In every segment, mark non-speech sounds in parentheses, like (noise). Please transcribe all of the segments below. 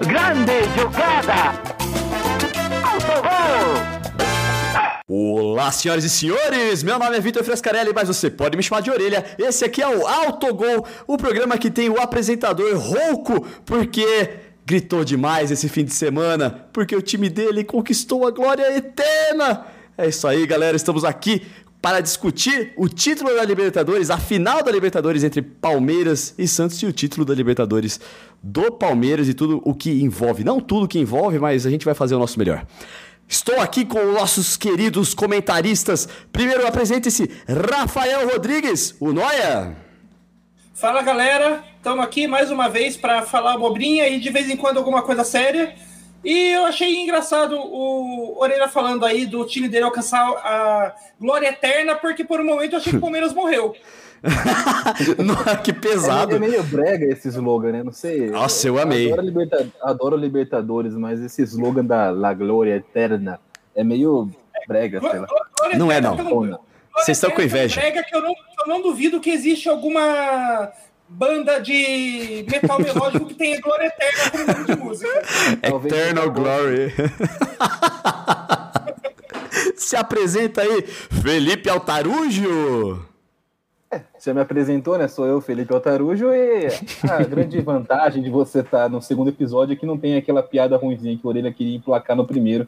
Grande jogada! Autogol! Olá, senhoras e senhores! Meu nome é Vitor Frescarelli, mas você pode me chamar de orelha. Esse aqui é o Autogol, o programa que tem o apresentador rouco, porque gritou demais esse fim de semana, porque o time dele conquistou a glória eterna. É isso aí, galera. Estamos aqui para discutir o título da Libertadores, a final da Libertadores entre Palmeiras e Santos e o título da Libertadores do Palmeiras e tudo o que envolve. Não tudo o que envolve, mas a gente vai fazer o nosso melhor. Estou aqui com nossos queridos comentaristas. Primeiro apresente-se Rafael Rodrigues, o Noia. Fala galera, estamos aqui mais uma vez para falar abobrinha e de vez em quando alguma coisa séria. E eu achei engraçado o Orelha falando aí do time dele alcançar a glória eterna, porque por um momento eu achei que o Palmeiras (laughs) morreu. que pesado. É meio brega esse slogan, né? Não sei. Nossa, eu amei. Adoro, Liberta... Adoro Libertadores, mas esse slogan da La Glória Eterna é meio brega, sei lá. Glória Não é, não. Vocês estão com Glória inveja. é brega que eu não, eu não duvido que existe alguma banda de metal melódico que tenha glória eterna como nome de música. Eternal. Glory. Se apresenta aí, Felipe Altarujo. Você me apresentou, né? Sou eu, Felipe Altarujo, e a grande vantagem de você estar no segundo episódio é que não tem aquela piada ruimzinha que o Orelha queria emplacar no primeiro.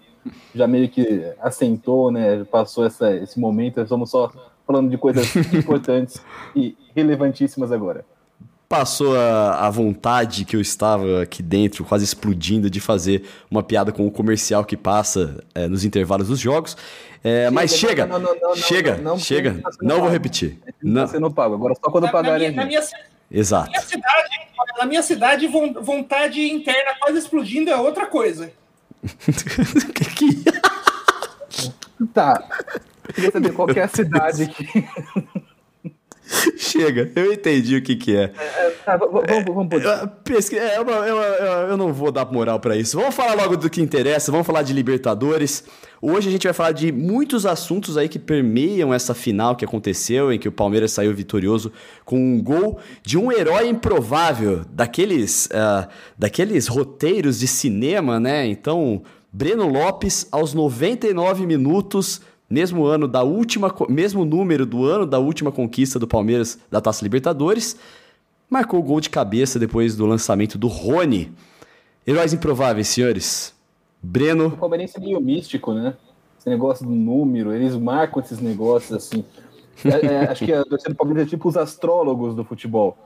Já meio que assentou, né? Passou essa, esse momento, estamos só falando de coisas importantes e relevantíssimas agora. Passou a, a vontade que eu estava aqui dentro, quase explodindo, de fazer uma piada com o comercial que passa é, nos intervalos dos jogos. É, mas chega, não, não, não, não, chega, não, não, chega. tá Não vou repetir. Não. Você não paga, agora só quando Na, na pagarem minha, na, minha, exato. na minha cidade, na minha cidade, von- vontade interna quase explodindo é outra coisa. (laughs) Que- que- Tá. Eu queria saber qual que é a cidade que. (laughs) (laughs) chega, eu entendi o que, que é. Tá, v- v- vamos, vamos pesqui- é, eu, não- eu- eu- eu não vou dar moral pra isso. Vamos falar logo do que interessa, vamos falar de Libertadores. Hoje a gente vai falar de muitos assuntos aí que permeiam essa final que aconteceu, em que o Palmeiras saiu vitorioso com um gol de um herói improvável, daqueles, ah, daqueles roteiros de cinema, né? Então, Breno Lopes, aos 99 minutos, mesmo ano da última, mesmo número do ano da última conquista do Palmeiras da Taça Libertadores, marcou o gol de cabeça depois do lançamento do Rony. Heróis improváveis, senhores. O Breno, palmeirense é meio místico, né? Esse negócio do número, eles marcam esses negócios assim. É, é, (laughs) acho que a torcida do Palmeiras é tipo os astrólogos do futebol.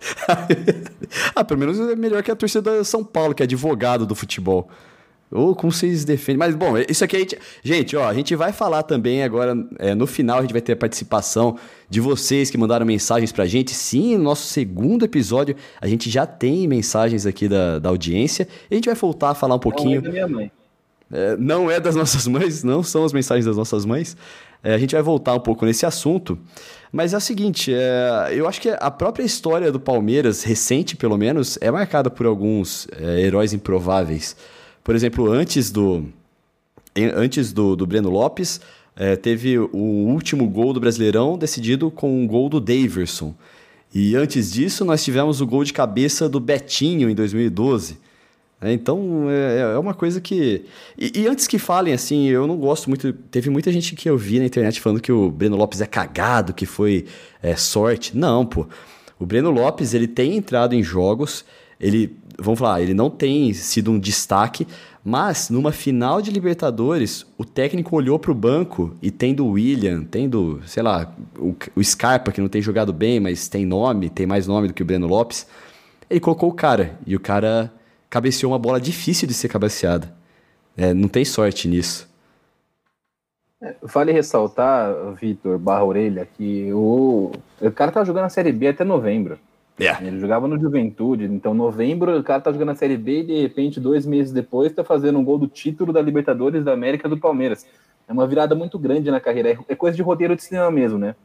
(laughs) ah, pelo menos é melhor que a torcida da São Paulo, que é advogado do futebol. Ou como vocês defendem. Mas, bom, isso aqui a gente. Gente, ó, a gente vai falar também agora. é, no final, a gente vai ter a participação de vocês que mandaram mensagens pra gente. Sim, no nosso segundo episódio, a gente já tem mensagens aqui da, da audiência. E a gente vai voltar a falar um pouquinho. Não é da minha mãe. É, não é das nossas mães, não são as mensagens das nossas mães. É, a gente vai voltar um pouco nesse assunto. Mas é o seguinte, é, eu acho que a própria história do Palmeiras, recente pelo menos, é marcada por alguns é, heróis improváveis. Por exemplo, antes do, antes do, do Breno Lopes, é, teve o último gol do Brasileirão decidido com um gol do Daverson. E antes disso, nós tivemos o gol de cabeça do Betinho em 2012. É, então, é, é uma coisa que. E, e antes que falem assim, eu não gosto muito. Teve muita gente que eu vi na internet falando que o Breno Lopes é cagado, que foi é, sorte. Não, pô. O Breno Lopes, ele tem entrado em jogos, ele, vamos falar, ele não tem sido um destaque, mas numa final de Libertadores, o técnico olhou pro banco e tendo o William, tendo, sei lá, o, o Scarpa, que não tem jogado bem, mas tem nome, tem mais nome do que o Breno Lopes, ele colocou o cara. E o cara cabeceou uma bola difícil de ser cabeceada. É, não tem sorte nisso. Vale ressaltar, Vitor Barra Orelha, que o, o cara tá jogando a Série B até novembro. É. Ele jogava no Juventude, então novembro o cara tá jogando a Série B e de repente, dois meses depois, tá fazendo um gol do título da Libertadores da América do Palmeiras. É uma virada muito grande na carreira, é- é coisa de roteiro de cinema mesmo, né?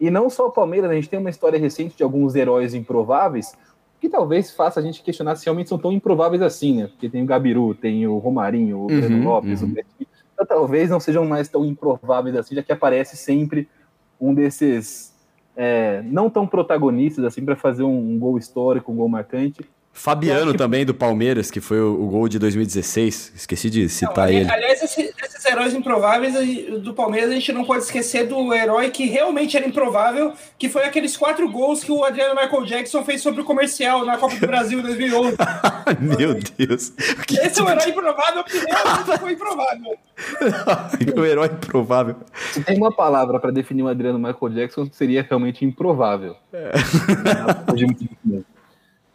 E não só o Palmeiras, a gente tem uma história recente de alguns heróis improváveis que talvez faça a gente questionar se realmente são tão improváveis assim, né? Porque tem o Gabiru, tem o Romarinho, o Breno Uhum, Lopes, uhum. o Betinho. Então, talvez não sejam mais tão improváveis assim, já que aparece sempre um desses é, não tão protagonistas assim para fazer um, um gol histórico, um gol marcante. Fabiano que... também, do Palmeiras, que foi o, o, gol de 2016. Esqueci de citar não, ele. Aliás, esse, esses heróis improváveis do Palmeiras, a gente não pode esquecer do herói que realmente era improvável, que foi aqueles quatro gols que o Adriano Michael Jackson fez sobre o comercial na Copa do Brasil em 2011. (laughs) Meu Deus. Esse é o herói improvável que realmente foi improvável. (laughs) o herói improvável. Se tem uma palavra para definir o Adriano Michael Jackson, seria realmente improvável. É. (laughs)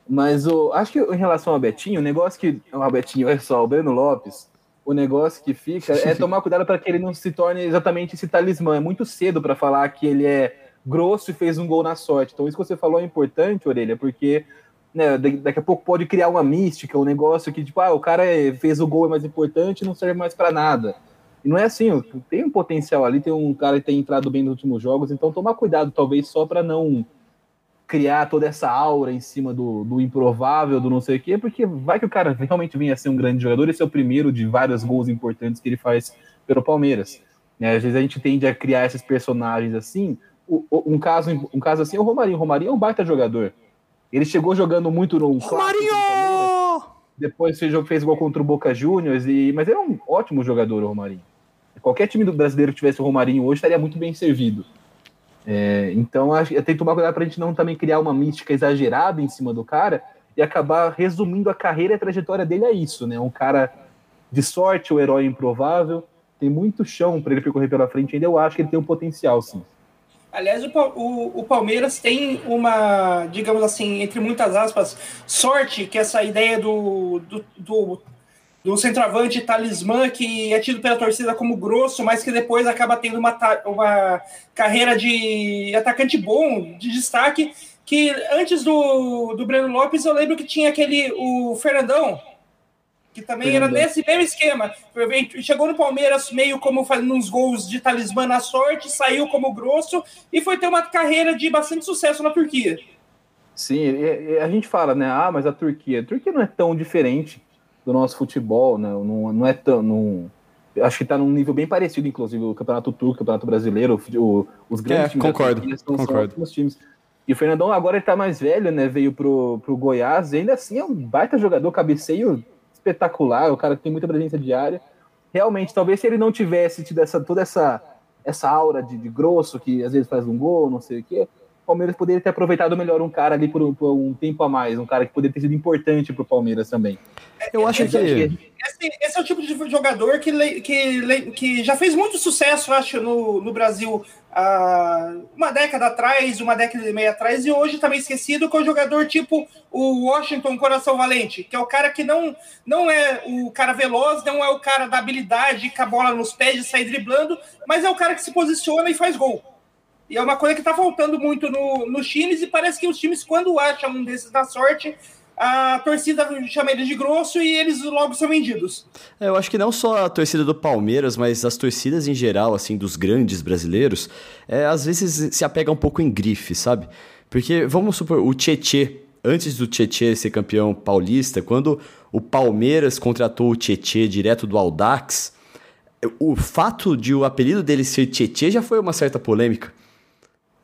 Mas o, acho que em relação ao Betinho, o negócio que. O Betinho é só, o Breno Lopes, o negócio que fica é (laughs) tomar cuidado para que ele não se torne exatamente esse talismã. É muito cedo para falar que ele é grosso e fez um gol na sorte. Então, isso que você falou é importante, Orelha, porque né, daqui a pouco pode criar uma mística, um negócio que, tipo, ah, o cara é, fez o gol é mais importante e não serve mais para nada. E não é assim, tem um potencial ali, tem um cara que tem entrado bem nos últimos jogos, então tomar cuidado, talvez, só para não criar toda essa aura em cima do, do improvável, do não sei o quê, porque vai que o cara realmente venha a ser um grande jogador, esse é o primeiro de vários gols importantes que ele faz pelo Palmeiras. É, às vezes a gente tende a criar esses personagens assim. O, o, um, caso, um caso assim é o Romarinho. O Romarinho é um baita jogador. Ele chegou jogando muito no. Romarinho! Depois fez, fez gol contra o Boca Juniors, e, mas é um ótimo jogador, o Romarinho. Qualquer time do brasileiro que tivesse o Romarinho hoje estaria muito bem servido. É, então, acho, tem que tomar cuidado para a gente não também criar uma mística exagerada em cima do cara e acabar resumindo a carreira e a trajetória dele a isso, né? Um cara de sorte, o um herói improvável, tem muito chão para ele percorrer pela frente ainda. Eu acho que ele tem um potencial, sim. Aliás, o, o, o, Palmeiras tem uma, digamos assim, entre muitas aspas, sorte que essa ideia do, do, do do centroavante talismã que é tido pela torcida como grosso, mas que depois acaba tendo uma, uma carreira de atacante bom, de destaque, que antes do, do Breno Lopes eu lembro que tinha aquele, o Fernandão, que também Fernandão. era nesse mesmo esquema. Chegou no Palmeiras meio como fazendo uns gols de talismã na sorte, saiu como grosso e foi ter uma carreira de bastante sucesso na Turquia. Sim, a gente fala, né? Ah, mas a Turquia. A Turquia não é tão diferente do nosso futebol, né? Não, não é tão. Não, acho que está num nível bem parecido, inclusive, o Campeonato Turco, o Campeonato Brasileiro, o, os grandes é, times concordo, são, concordo. São times. E o Fernandão agora ele tá mais velho, né? Veio pro, pro Goiás, e ainda assim é um baita jogador, cabeceio espetacular, o cara que tem muita presença diária. Realmente, talvez se ele não tivesse tido essa, toda essa, essa aura de, de grosso, que às vezes faz um gol, não sei o quê, Palmeiras poderia ter aproveitado melhor um cara ali por um, por um tempo a mais, um cara que poderia ter sido importante para o Palmeiras também. Eu acho que. Esse, esse, é o tipo de jogador que, que, que já fez muito sucesso, acho, no, no Brasil há uma década atrás, uma década e meia atrás, e hoje também esquecido, que é o jogador tipo o Washington Coração Valente, que é o cara que não, não é o cara veloz, não é o cara da habilidade com a bola nos pés de sair driblando, mas é o cara que se posiciona e faz gol. E é uma coisa que está faltando muito no, nos times, e parece que os times, quando acham um desses da sorte, a torcida chama eles de grosso e eles logo são vendidos. É, eu acho que não só a torcida do Palmeiras, mas as torcidas em geral, assim, dos grandes brasileiros, é, às vezes se apega um pouco em grife, sabe? Porque, vamos supor, o Tietê, antes do Tietê ser campeão paulista, quando o Palmeiras contratou o Tietê direto do Aldax, o fato de o apelido dele ser Tietê já foi uma certa polêmica.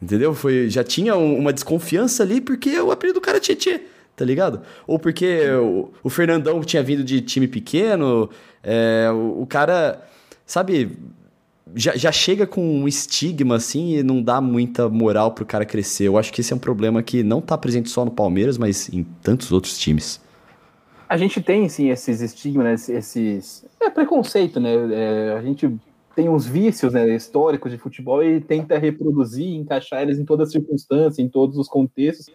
Entendeu? Foi, já tinha um, uma desconfiança ali porque o apelido do cara é Tietê, tá ligado? Ou porque o, o, Fernandão tinha vindo de time pequeno, é, o, o, cara, sabe, já, já chega com um estigma assim e não dá muita moral pro cara crescer. Eu acho que esse é um problema que não tá presente só no Palmeiras, mas em tantos outros times. A gente tem, sim, esses estigmas, né? esses... É preconceito, né? É, a gente tem uns vícios né, históricos de futebol e tenta reproduzir, encaixar eles em todas as circunstâncias, em todos os contextos.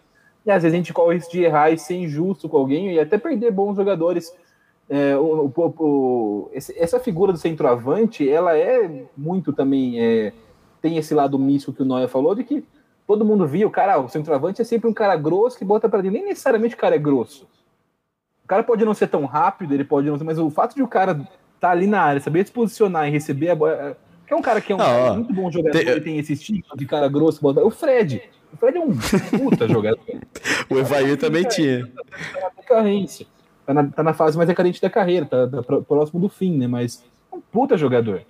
E às vezes a gente corre o risco de errar e ser injusto com alguém e até perder bons jogadores. É, o, o, o, essa figura do centroavante, ela é muito também. É, tem esse lado místico que o Noia falou, de que todo mundo via o cara, o centroavante é sempre um cara grosso que bota para dentro. Nem necessariamente o cara é grosso. O cara pode não ser tão rápido, ele pode não ser, mas o fato de o cara tá ali na área, saber se posicionar e receber a bola. É, que é um cara que é um cara muito bom jogador, tem... ele tem esse estilo de cara grosso, bota... o Fred. O Fred é um puta (laughs) jogador. o Evair também tinha. Tá na carência. Tá na, tá na fase mais carente da carreira, tá, tá próximo do fim, né? Mas é um puta jogador.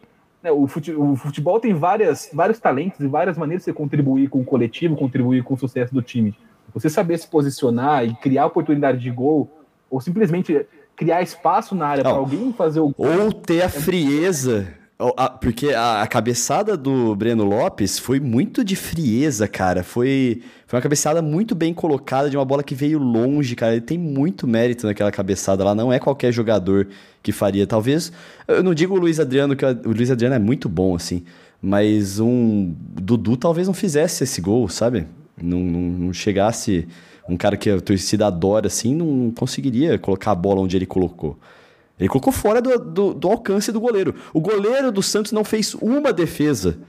É, o futebol tem várias, vários talentos e várias maneiras de você contribuir com o coletivo, contribuir com o sucesso do time. Você saber se posicionar e criar oportunidade de gol, ou simplesmente criar espaço na área para alguém fazer o gol. Ou ter a frieza porque a, cabeçada do Breno Lopes foi muito de frieza, cara. Foi, foi uma cabeçada muito bem colocada de uma bola que veio longe, cara. Ele tem muito mérito naquela cabeçada lá. Não é qualquer jogador que faria. Talvez. Eu não digo o Luiz Adriano, que o Luiz Adriano é muito bom, assim. Mas um. Dudu talvez não fizesse esse gol, sabe? Não, não, não chegasse. Um cara que a torcida adora, assim, não conseguiria colocar a bola onde ele colocou. Ele colocou fora do, do, do, alcance do goleiro. O goleiro do Santos não fez uma defesa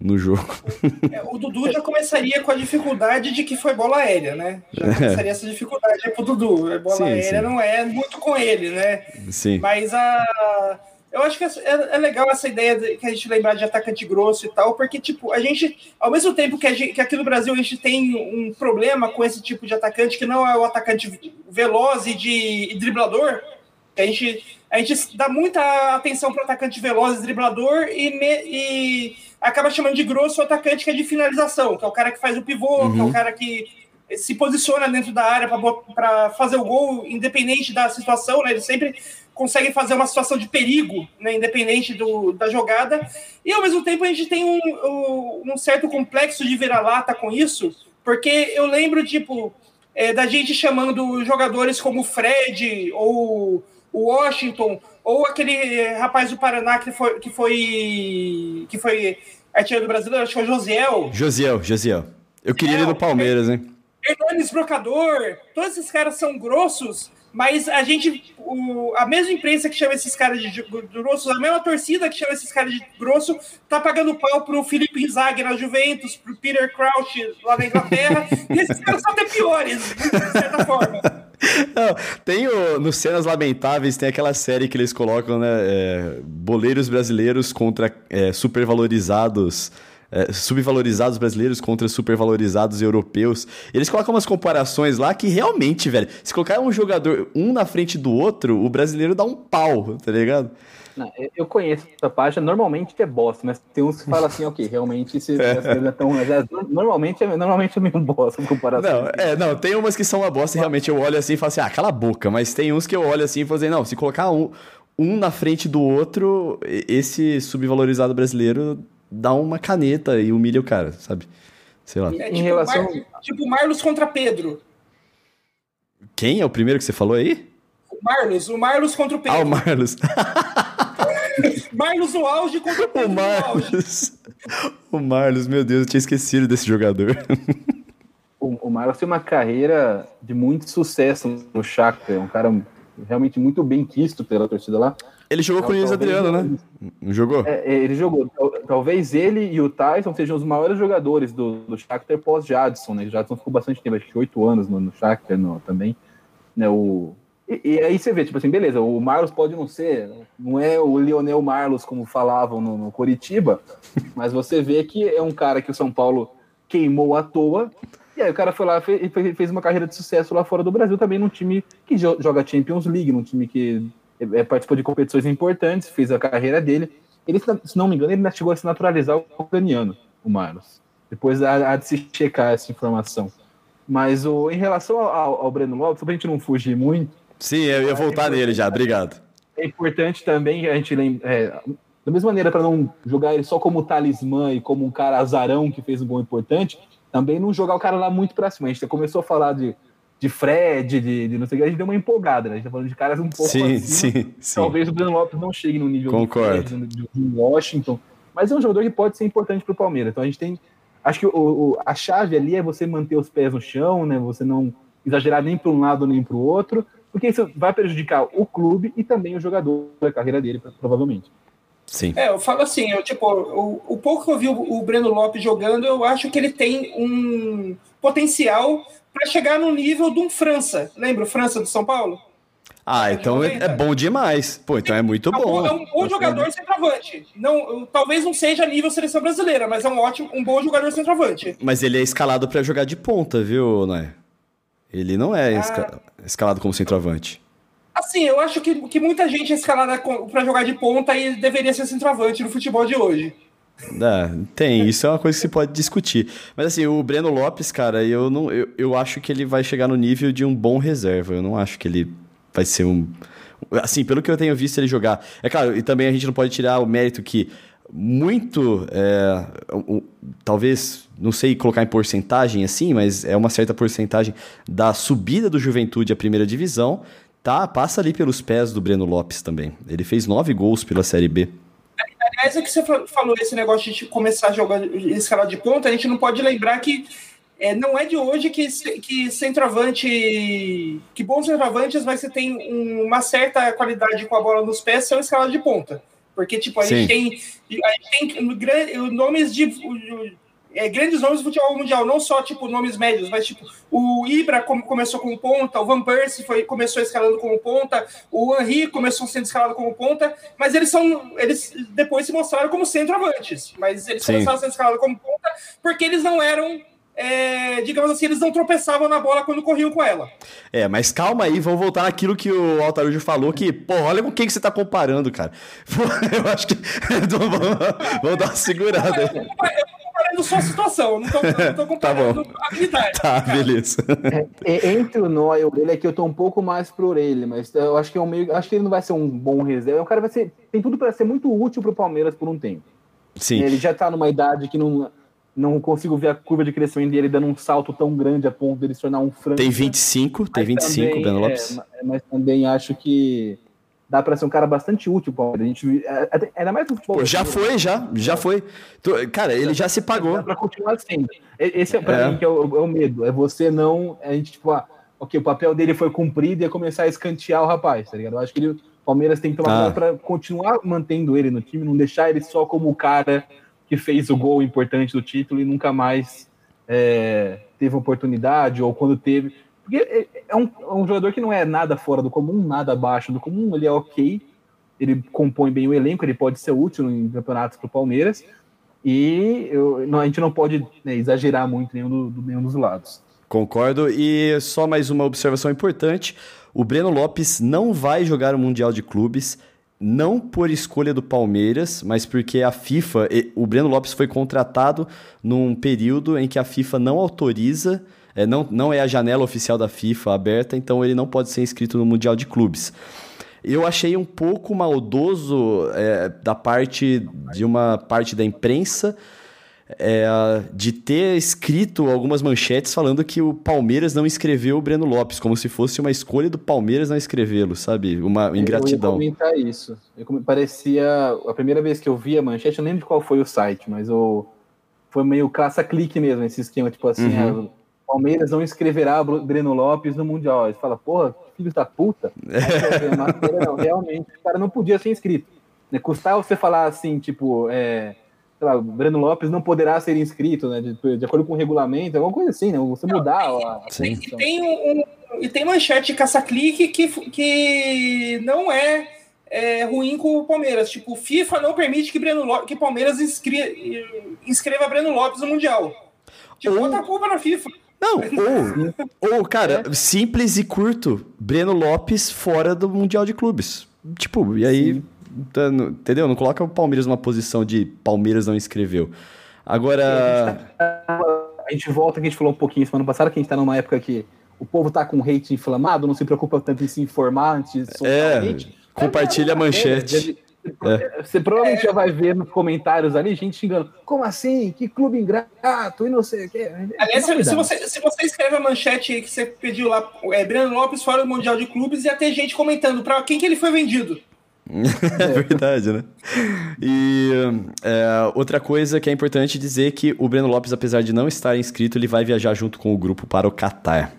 no jogo. (laughs) É, o Dudu já começaria com a dificuldade de que foi bola aérea, né? Já é. começaria é. essa dificuldade aí pro Dudu. A bola sim, aérea sim. não é muito com ele, né? Sim. Mas a. Eu acho que é, é legal essa ideia de, que a gente lembrar de atacante grosso e tal, porque, tipo, a gente, ao mesmo tempo que, gente, que aqui no Brasil a gente tem um problema com esse tipo de atacante, que não é o atacante veloz e, de, e driblador, a gente, a gente dá muita atenção para o atacante veloz, driblador, e, me, e, acaba chamando de grosso o atacante que é de finalização, que é o cara que faz o pivô, uhum. que é o uhum. cara que se posiciona dentro da área para fazer o gol, independente da situação, né? Ele sempre consegue fazer uma situação de perigo, né? independente do, da jogada. E ao mesmo tempo a gente tem um, um certo complexo de vira-lata com isso, porque eu lembro, tipo, é, da gente chamando jogadores como Fred ou o Washington, ou aquele rapaz do Paraná que foi que foi, que foi artilheiro do brasileiro, acho que foi o Josiel. Josiel, Josiel. Eu queria ele no Palmeiras, hein? Hernanes Brocador, todos esses caras são grossos, mas a gente, o, a mesma imprensa que chama esses caras de grosso, a mesma torcida que chama esses caras de grosso, tá pagando pau pro Felipe Inzaghi na Juventus, pro Peter Crouch lá na Inglaterra, e esses caras são até piores, de certa forma. (laughs) Não, tem o, no Cenas Lamentáveis, tem aquela série que eles colocam, né? É, boleiros brasileiros contra é, supervalorizados é, subvalorizados brasileiros contra supervalorizados europeus. Eles colocam umas comparações lá que realmente, velho, se colocar um jogador um na frente do outro, o brasileiro dá um pau, tá ligado? Não, eu conheço essa página, normalmente é bosta, mas tem uns que falam assim, ok, realmente se (laughs) é. tão. Normalmente é, normalmente é meio bosta em comparação. Não, é, não, tem umas que são uma bosta e realmente eu olho assim e falo assim, ah, cala a boca, mas tem uns que eu olho assim e falo assim, não, se colocar um, um na frente do outro, esse subvalorizado brasileiro dá uma caneta e humilha o cara, sabe? Sei lá. É, tipo, em relação... Mar... tipo Marlos contra Pedro. Quem é o primeiro que você falou aí? O Marlos, o Marlos contra o Pedro. Ah, o Marlos. (laughs) Marlos o auge contra o Pedro o Marlos. O Marlos, meu Deus, eu tinha esquecido desse jogador. O, o Marlos tem uma carreira de muito sucesso no Shakhtar, é um cara realmente muito bem quisto pela torcida lá. Ele jogou com o Luiz Adriano, né? Não jogou? É, é, ele jogou. Talvez ele e o Tyson sejam os maiores jogadores do, do Shakhtar pós-Jadson, né? O Jadson ficou bastante tempo, acho que oito anos no, no Shakhtar no, também. Né? O, e, e, aí você vê, tipo assim, beleza, o Marlos pode não ser, não é o Lionel Marlos como falavam no, no Coritiba, mas você vê que é um cara que o São Paulo queimou à toa, e aí o cara foi lá e fez uma carreira de sucesso lá fora do Brasil também num time que joga Champions League, num time que é, participou de competições importantes, fez a carreira dele. Ele, se não me engano, ele chegou a se naturalizar o ucraniano, o Marlos. Depois há, há, de se checar essa informação. Mas o, em relação ao, ao Breno Lopes, pra gente não fugir muito. Sim, eu ia voltar é nele já, obrigado. É importante também a gente lembrar. É, da mesma maneira, para não jogar ele só como talismã e como um cara azarão que fez um gol importante, também não jogar o cara lá muito para cima. A gente começou a falar de de Fred, de, de, não sei o que, a gente deu uma empolgada, né? A gente tá falando de caras um pouco sim, sim, sim. Talvez o Breno Lopes não chegue no nível Concordo. de, Fred, de Washington, mas é um jogador que pode ser importante para o Palmeiras. Então a gente tem. Acho que o, o, a chave ali é você manter os pés no chão, né? Você não exagerar nem para um lado nem para o outro, porque isso vai prejudicar o clube e também o jogador da carreira dele, provavelmente. Sim. É, eu falo assim, eu, tipo, o, o pouco que eu vi o, o Breno Lopes jogando, eu acho que ele tem um potencial para chegar no nível de um França. Lembra o França do São Paulo? Ah, então é, é, bom demais. Pô, então é muito bom. É um bom jogador centroavante. Não, talvez não seja nível seleção brasileira, mas é um ótimo, um bom jogador centroavante. Mas ele é escalado para jogar de ponta, viu, Noé? Ele não é ah, escalado como centroavante. Assim, eu acho que, que muita gente é escalada para jogar de ponta e deveria ser centroavante no futebol de hoje. É, tem, isso é uma coisa que se pode discutir. Mas assim, o Breno Lopes, cara, eu não eu, eu acho que ele vai chegar no nível de um bom reserva. Eu não acho que ele vai ser um. Assim, pelo que eu tenho visto ele jogar. É claro, e também a gente não pode tirar o mérito que muito. É, talvez, não sei colocar em porcentagem assim, mas é uma certa porcentagem da subida do Juventude à primeira divisão. Tá, passa ali pelos pés do Breno Lopes também. Ele fez nove gols pela Série B. Aliás, é que você falou esse negócio de jogar jogar escala de ponta, a gente não pode lembrar que é, não é de hoje que, que centroavante, que bons centroavantes, mas você tem uma certa qualidade com a bola nos pés, são escala de ponta. Porque, tipo, a gente tem, a gente tem nomes de é, grandes nomes do futebol mundial, não só tipo nomes médios, mas tipo o Ibra como começou como ponta, o Van Persie foi, começou escalando como ponta, o Henry começou sendo escalado como ponta, mas eles são eles depois se mostraram como centroavantes, mas eles Sim. começaram a ser escalados como ponta porque eles não eram é, digamos assim, eles não tropeçavam na bola quando corriam com ela. É, mas calma aí, vamos voltar naquilo que o Altarujo falou, que, pô, olha com quem que você tá comparando, cara. Pô, (laughs) eu acho que. (laughs) vamos, dar uma segurada. Eu tô comparando só a situação, não tô, não tô (laughs) comparando tá a habilidade. Tá, cara. beleza. É, entre o Nó e o Orelha, aqui eu tô um pouco mais pro Orelha, mas eu acho que é um meio. Acho que ele não vai ser um bom reserva. O cara vai ser. Tem tudo para ser muito útil pro Palmeiras por um tempo. Sim. Ele já tá numa idade que não não consigo ver a curva de crescimento dele dando um salto tão grande a ponto dele se tornar um franco. Tem 25, tem 25, também, Breno Lopes. É, mas também acho que dá para ser um cara bastante útil, Paulo. A gente é, é, ainda mais no futebol. Pô, já foi, já, já foi. Cara, ele já se pagou. Para continuar sendo. Esse é para é. mim que é o, é o, medo, é você não, a gente tipo, ah, OK, o papel dele foi cumprido e é começar a escantear o rapaz, tá ligado? Eu acho que ele, o Palmeiras tem que tomar ah. para continuar mantendo ele no time, não deixar ele só como o cara que fez o gol importante do título e nunca mais é, teve oportunidade, ou quando teve. Porque é, é um, é um, jogador que não é nada fora do comum, nada abaixo do comum, ele é ok, ele compõe bem o elenco, ele pode ser útil em campeonatos para o Palmeiras, e eu, não, a gente não pode né, exagerar muito nenhum, do, do, nenhum dos lados. Concordo, e só mais uma observação importante: o Breno Lopes não vai jogar o Mundial de Clubes não por escolha do Palmeiras, mas porque a FIFA, o Breno Lopes foi contratado num período em que a FIFA não autoriza, é, não, não é a janela oficial da FIFA aberta, então ele não pode ser inscrito no Mundial de Clubes. Eu achei um pouco maldoso é, da parte de uma parte da imprensa é, de ter escrito algumas manchetes falando que o Palmeiras não escreveu o Breno Lopes, como se fosse uma escolha do Palmeiras não escrevê-lo, sabe? Uma ingratidão. Eu comentar isso. Eu, parecia. A primeira vez que eu vi a manchete, eu não lembro qual foi o site, mas o, foi meio caça-clique mesmo, esse esquema, tipo assim. Uhum. É, Palmeiras não escreverá Breno Lopes no Mundial. Ele fala, porra, filho da puta. É. Não, realmente, o cara não podia ser inscrito. Né? Custava você falar assim, tipo, é, sei lá, Breno Lopes não poderá ser inscrito, né? De, de acordo com o regulamento, alguma coisa assim, né? Você mudar não, a. Sim. E tem, um, e tem manchete caça-clique que, que não é, é, ruim com o Palmeiras. Tipo, FIFA não permite que, Breno Lopes, que Palmeiras inscreva, inscreva Breno Lopes no Mundial. Tipo, ou... outra culpa na FIFA. Não, ou, ou cara, é. simples e curto, Breno Lopes fora do Mundial de Clubes. Tipo, e aí. Sim entendeu? Não coloca o Palmeiras numa posição de Palmeiras não escreveu. Agora. A gente volta, que a gente falou um pouquinho semana passada, que a gente tá numa época que o povo tá com hate inflamado, não se preocupa tanto em se informar antes de soltar é, hate. Compartilha a manchete. É. Você provavelmente já vai ver nos comentários ali gente xingando. Como assim? Que clube ingrato e não sei o quê. Aliás, se, se, você, se você escreve a manchete que você pediu lá, é, Breno Lopes fora do Mundial de Clubes, ia ter gente comentando para quem que ele foi vendido. (laughs) é verdade, né? E é, outra coisa que é importante dizer que o Breno Lopes, apesar de não estar inscrito, ele vai viajar junto com o grupo para o Catar.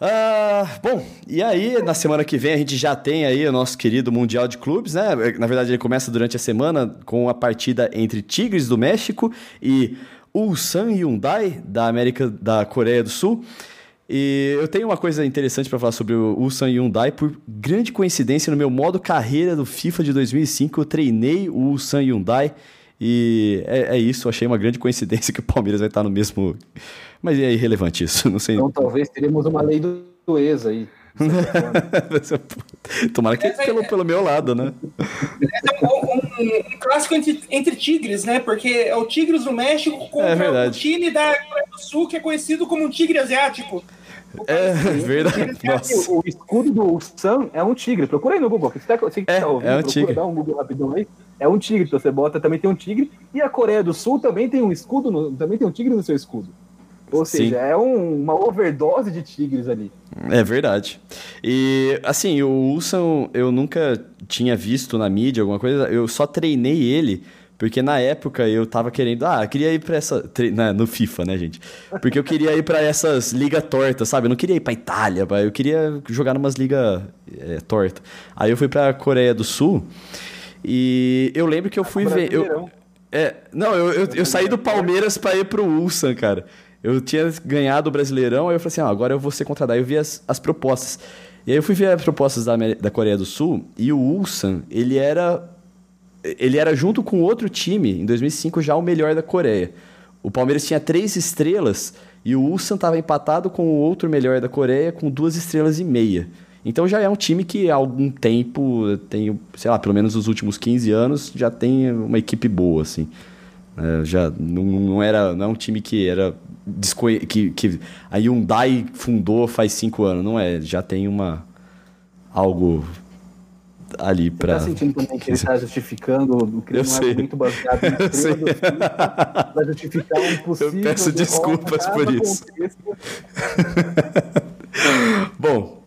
Ah, bom, e aí na semana que vem a gente já tem aí o nosso querido Mundial de Clubes, né? Na verdade ele começa durante a semana com a partida entre Tigres do México e Ulsan Hyundai da América da Coreia do Sul. E eu tenho uma coisa interessante para falar sobre o Ulsan Hyundai. Por grande coincidência, no meu modo carreira do FIFA de 2005, eu treinei o Ulsan Hyundai. E é, é, isso, achei uma grande coincidência que o Palmeiras vai estar no mesmo. Mas é irrelevante isso, não sei. Então talvez teremos uma lei do ex aí. (laughs) Tomara que pelo, pelo meu lado, né? Um, um clássico entre, entre, tigres, né? Porque é o Tigres do México contra é o time da Coreia do Sul, que é conhecido como um tigre asiático. É verdade. Nossa. O escudo do Sam é um tigre. Procura aí no Google. Você, tá, você é, tá ouvindo, é um tigre. Dá um Google rapidão aí. É um tigre. Você bota, também tem um tigre. E a Coreia do Sul também tem um escudo, no, também tem um tigre no seu escudo. Ou Sim. seja, é um, uma overdose de tigres ali. É verdade. E, assim, o Ulsan eu nunca tinha visto na mídia alguma coisa, eu só treinei ele porque na época eu tava querendo. Ah, eu queria ir pra essa. né, no FIFA, né, gente? Porque eu queria ir pra essas ligas tortas, sabe? Eu não queria ir pra Itália, eu queria jogar numas ligas é, tortas. Aí eu fui pra Coreia do Sul e eu lembro que eu fui ver. Eu, é, não, eu, eu, eu saí do Palmeiras pra ir pro Ulsan, cara. Eu tinha ganhado o Brasileirão, aí eu falei assim, ah, agora eu vou ser contratado. Aí eu vi as, as propostas. E aí eu fui ver as propostas da, da Coreia do Sul, e o Ulsan, ele era... Ele era junto com outro time, em 2005, já o melhor da Coreia. O Palmeiras tinha três estrelas, e o Ulsan estava empatado com o outro melhor da Coreia, com duas estrelas e meia. Então já é um time que há algum tempo, tem, sei lá, pelo menos nos últimos 15 anos, já tem uma equipe boa, assim. É, já não, não era não é um time que era que, que a Hyundai fundou faz cinco anos não é já tem uma algo ali Tá para sentindo também que ele está (laughs) justificando o crime Eu um sei. argumento baseado em (laughs) Eu FIFA para justificar um (laughs) possível peço derrota desculpas por isso. Bom,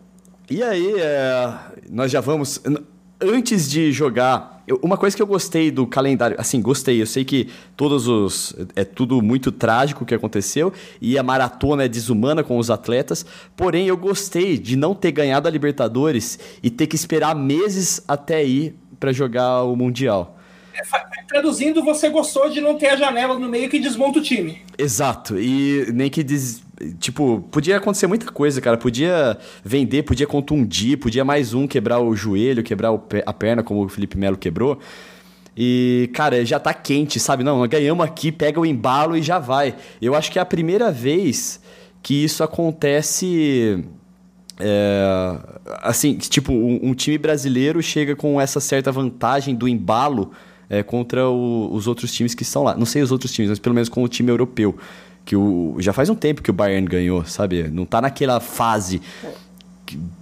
e aí, é, nós já vamos. Antes de jogar, eu- uma coisa que eu gostei do calendário, assim, gostei. Eu sei que todos os. É tudo muito trágico o que aconteceu e a maratona é desumana com os atletas. Porém, eu gostei de não ter ganhado a Libertadores e ter que esperar meses até ir para jogar o Mundial. Fa- Traduzindo, você gostou de não ter a janela no meio que desmonta o time. Exato, e nem que diz. Tipo, podia acontecer muita coisa, cara. Podia vender, podia contundir, podia mais um quebrar o joelho, quebrar a perna, como o Felipe Melo quebrou. E, cara, já tá quente, sabe? Não, ganhamos aqui, pega o embalo e já vai. Eu acho que é a primeira vez que isso acontece. é, assim, tipo, um, um time brasileiro chega com essa certa vantagem do embalo é, contra o- os outros times que estão lá. Não sei os outros times, mas pelo menos com o time europeu. Que o, já faz um tempo que o Bayern ganhou, sabe? Não tá naquela fase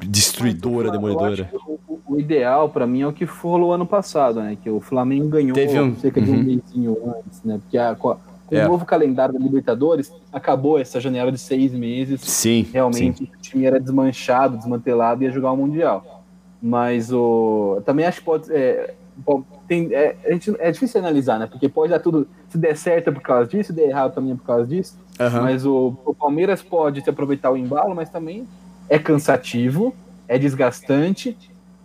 destruidora, demolidora. o, o- o ideal pra mim é o que rolou ano passado, né? Que o Flamengo ganhou Teve um- cerca de um uhum. mêsinho antes, né? Porque a- com, É. o novo calendário da Libertadores acabou essa janela de seis meses. Sim, Realmente o time era desmanchado, desmantelado e ia jogar o Mundial. Mas o. Também acho que pode. É, tem, é, a gente, é difícil analisar, né? Porque pode dar tudo. Se der certo é por causa disso, se der errado também é por causa disso. sim. Aham. Mas o, o Palmeiras pode se aproveitar o embalo, mas também é cansativo, é desgastante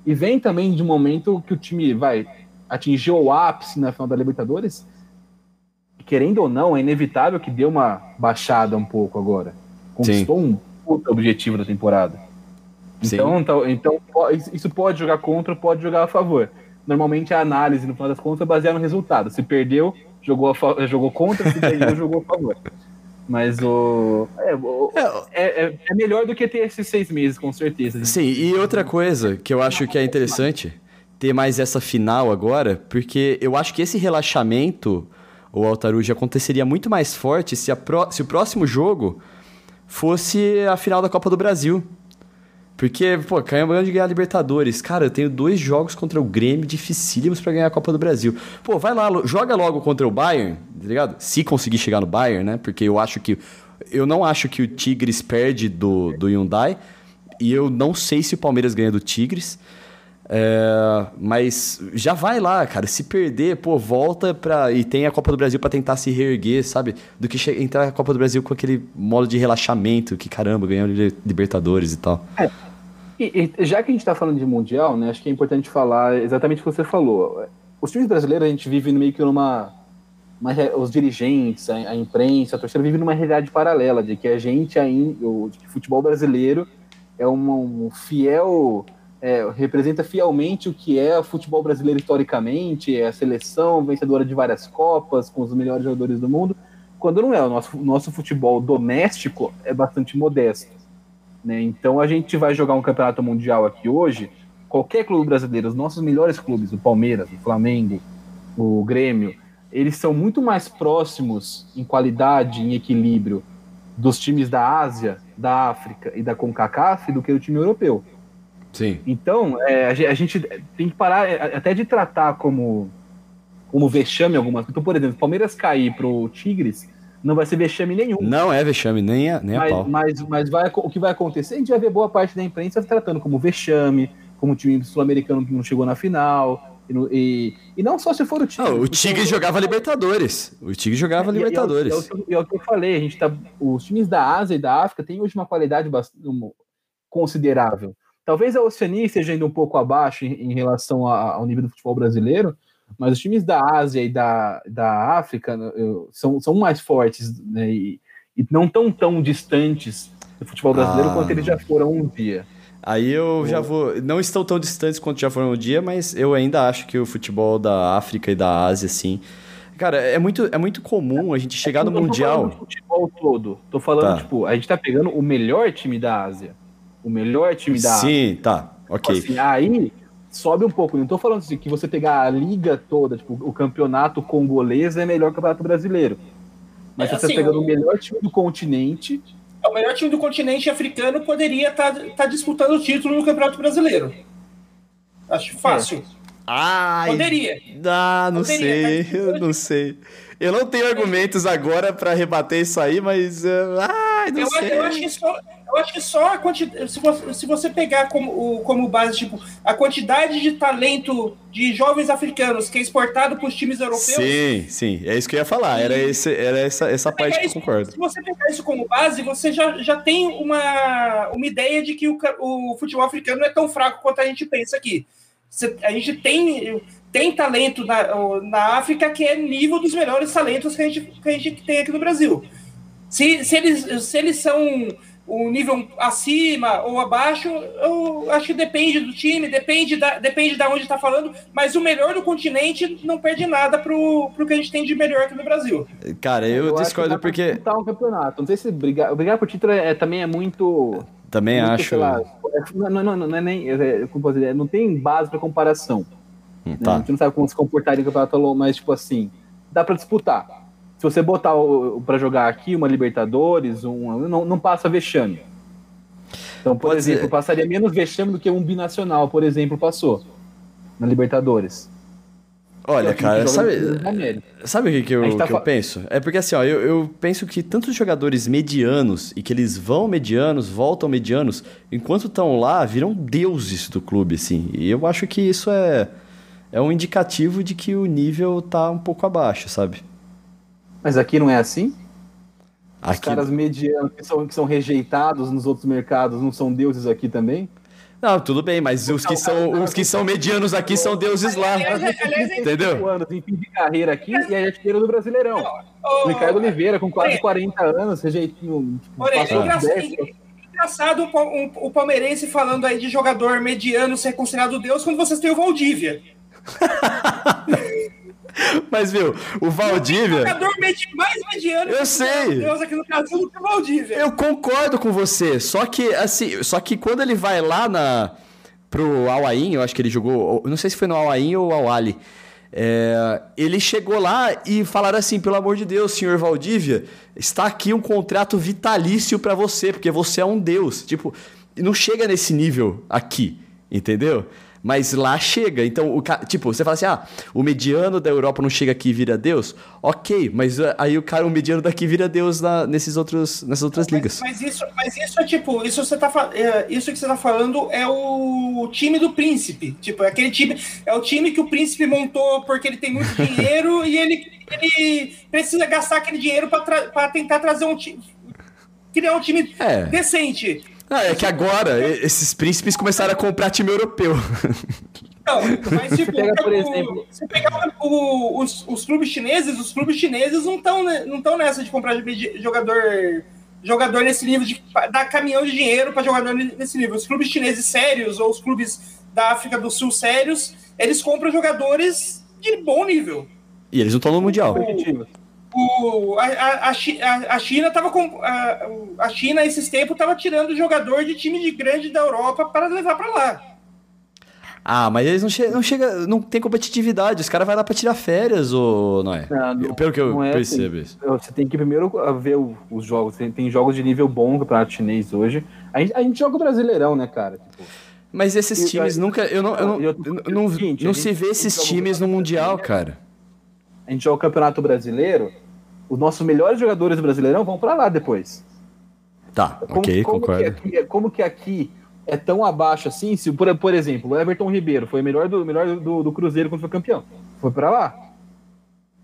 e vem também de um momento que o time vai atingir o ápice na final da Libertadores. Querendo ou não, é inevitável que dê uma baixada um pouco agora. Conquistou um puta objetivo da temporada. Sim. Então, então, então, isso pode jogar contra, pode jogar a favor. Normalmente a análise, no final das contas, é baseada no resultado. Se perdeu, jogou, a fa- jogou contra, se ganhou, (laughs) jogou a favor. Mas o. É, o- É, é, é- é melhor do que ter esses seis meses, com certeza. Sim, e outra coisa que eu acho que é interessante ter mais essa final agora, porque eu acho que esse relaxamento, o Altaruja, aconteceria muito mais forte se, a pró- se o próximo jogo fosse a final da Copa do Brasil. Porque, pô, acabamos de ganhar a Libertadores. Cara, eu tenho dois jogos contra o Grêmio dificílimos pra ganhar a Copa do Brasil. Pô, vai lá, joga logo contra o Bayern, tá ligado? Se conseguir chegar no Bayern, né? Porque eu acho que. Eu não acho que o Tigres perde do, do Hyundai. E eu não sei se o Palmeiras ganha do Tigres. É, mas já vai lá, cara. Se perder, pô, volta pra. E tem a Copa do Brasil pra tentar se reerguer, sabe? Do que entrar na Copa do Brasil com aquele modo de relaxamento, que caramba, ganhou Li- Libertadores e tal. E, e já que a gente está falando de Mundial, né, acho que é importante falar exatamente o que você falou. Os times brasileiros, a gente vive meio que numa. uma os dirigentes, a, a imprensa, a torcida vive numa realidade paralela, de que a gente ainda. O futebol brasileiro é uma- um fiel. É, representa fielmente o que é o futebol brasileiro historicamente, é a seleção vencedora de várias Copas, com os melhores jogadores do mundo, quando não é. O nosso, nosso futebol doméstico é bastante modesto. Né? Então a gente vai jogar um campeonato mundial aqui hoje. Qualquer clube brasileiro, os nossos melhores clubes, o Palmeiras, o Flamengo, o Grêmio, eles são muito mais próximos em qualidade, em equilíbrio dos times da Ásia, da África e da CONCACAF do que o time europeu. Sim. Então, é, a gente tem que parar é, até de tratar como, como vexame algumas Então, por exemplo, Palmeiras cair pro Tigres não vai ser vexame nenhum. Não é vexame, nem a, nem mas, a pau. Mas, mas vai, o que vai acontecer, a gente vai ver boa parte da imprensa tratando como vexame, como o time sul-americano que não chegou na final. E, e, e, não só se for o Tigre. Não, o Tigre jogava Libertadores. O Tigre jogava é, Libertadores. É, é, é, o que eu falei, a gente tá, os times da Ásia e da África têm hoje uma qualidade bastante, considerável. Talvez a Oceania esteja indo um pouco abaixo em, em relação a, ao nível do futebol brasileiro, mas os times da Ásia e da, da África né, são, são mais fortes né, e, e não tão tão distantes do futebol brasileiro ah, quanto eles já foram um dia. Aí eu já vou. Não estão tão distantes quanto já foram um dia, mas eu ainda acho que o futebol da África e da Ásia, assim. Cara, é muito, é muito comum a gente chegar é no Mundial. Tô futebol todo. Tô falando, tá. tipo, a gente tá pegando o melhor time da Ásia. O melhor time da Sim, tá. Ok. Assim, aí sobe um pouco. Não tô falando assim que você pegar a liga toda, tipo, o campeonato congolês é melhor que o campeonato brasileiro. Mas é, você tá assim, pegando o melhor time do continente. É o melhor time do continente africano poderia estar tá, tá disputando o título no Campeonato Brasileiro. Acho fácil. É. Ai, poderia. Ah, não poderia, sei, (laughs) eu não sei. Eu não tenho argumentos agora para rebater isso aí, mas. Uh, ai, não eu, sei. Eu acho que só, eu acho que só a quantidade. Se você, se você pegar como, como base, tipo, a quantidade de talento de jovens africanos que é exportado para os times europeus. Sim, sim. É isso que eu ia falar. Era, esse, era essa, essa parte que eu concordo. Se você pegar isso como base, você já, já tem uma, uma ideia de que o, o futebol africano não é tão fraco quanto a gente pensa aqui. A gente tem, tem talento na, na África que é nível dos melhores talentos que a gente, que a gente tem aqui no Brasil. Se, se, eles, se eles são um nível acima ou abaixo, eu acho que depende do time, depende da, depende da onde está falando, mas o melhor do continente não perde nada pro, pro que a gente tem de melhor aqui no Brasil. Cara, eu, eu discordo porque. Tá um campeonato. Não sei se brigar, brigar por título é, também é muito. Também muito, acho. Lá, é, não, não, não, não, é nem. É, como dizer, não tem base para comparação. Hum, né? tá. A gente não sabe como se comportaria no campeonato, mas, tipo assim, dá para disputar se você botar para jogar aqui uma Libertadores, um, não, não passa vexame. Então, por Pode exemplo, ser. passaria menos vexame do que um binacional, por exemplo, passou na Libertadores. Olha, cara, sabe, sabe o que, que, eu, tá que eu penso? É porque assim, ó, eu, eu penso que tantos jogadores medianos e que eles vão medianos, voltam medianos, enquanto estão lá, viram deuses do clube, assim. E eu acho que isso é, é um indicativo de que o nível tá um pouco abaixo, sabe? Mas aqui não é assim? Os aqui... caras medianos que são, que são rejeitados nos outros mercados não são deuses aqui também? Não, tudo bem, mas os que são, os que são medianos aqui são deuses lá. (laughs) Entendeu? anos em fim de carreira aqui e é artilheiro do Brasileirão. O Ricardo Oliveira, com quase 40 anos, rejeitinho. Tipo, é engraçado, engraçado o, palmeirense falando aí de jogador mediano ser considerado Deus quando vocês têm o Valdívia. (laughs) Mas, viu, o Valdívia. O jogador mais mediano eu sei. Deus aqui no Brasil do que o Valdívia. Eu concordo com você. Só que, assim, só que quando ele vai lá na, pro Al Ain, eu acho que ele jogou. Não sei se foi no Al Ain ou Al Ali. É, ele chegou lá e falaram assim: pelo amor de Deus, senhor Valdívia, está aqui um contrato vitalício para você, porque você é um deus. Tipo, não chega nesse nível aqui, entendeu? Mas lá chega. Então, o tipo, você fala assim: ah, o mediano da Europa não chega aqui e vira Deus? Ok, mas ah, aí o cara, o mediano daqui vira Deus na, nesses outros, nessas outras mas, ligas. Mas isso, mas isso é tipo, isso, você tá, é, isso que você tá falando é o time do príncipe. Tipo, é aquele time, é o time que o príncipe montou porque ele tem muito (laughs) dinheiro e ele, ele precisa gastar aquele dinheiro para tentar trazer um time. Criar um time é. decente. Ah, é que agora esses príncipes começaram a comprar time europeu. Não, mas tipo, pega, por exemplo, você pegar o, os, os clubes chineses, os clubes chineses não estão não tão nessa de comprar jogador jogador nesse nível de dar caminhão de dinheiro para jogador nesse nível. Os clubes chineses sérios ou os clubes da África do Sul sérios, eles compram jogadores de bom nível. E eles não estão no mundial. O, o, a, a, a, China tava com. A, a China, esses tempos, estava tirando jogador de time de grande da Europa para levar para lá. Ah, mas eles não, che não chega, não tem competitividade. Os caras vão lá pra tirar férias, ou não é? Não, não- Pelo que eu é percebo assim. Você tem que primeiro ver o- os jogos. Tem, tem jogos de nível bom no campeonato chinês hoje. A gente, a gente joga o Brasileirão, né, cara? Tipo, Mas esses E- times e- nunca. Eu não, eu não, e outro- eu não, não se vê esses times no Mundial, cara. a gente joga o Campeonato Brasileiro. Os nossos melhores jogadores do Brasileirão vão pra lá depois. Tá, Como, ok, como concordo. Que aqui, como que aqui é tão abaixo assim? Se, por, por exemplo, o Everton Ribeiro foi o melhor do, melhor do, do Cruzeiro quando foi campeão. Foi pra lá.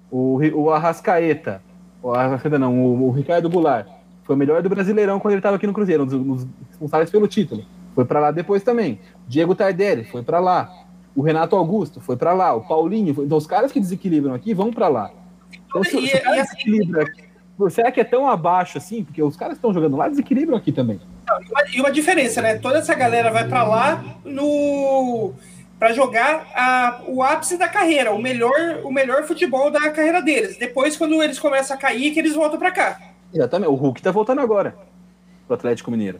O, o Arrascaeta, o Arrascaeta não, o, o Ricardo Goulart, foi o melhor do Brasileirão quando ele tava aqui no Cruzeiro, um dos, um dos responsáveis pelo título. Foi pra lá depois também. Diego Tardelli foi pra lá. O Renato Augusto foi pra lá. O Paulinho. foi- Então os caras que desequilibram aqui vão pra lá. Então, se, E- se e assim- será que é tão abaixo assim? Porque os caras que estão jogando lá desequilibram aqui também. E uma, e uma diferença, né? Toda essa galera vai pra lá no para jogar a, o ápice da carreira, o melhor, o melhor futebol da carreira deles. Depois, quando eles começam a cair, que eles voltam pra cá. Exatamente. O Hulk tá voltando agora pro Atlético Mineiro.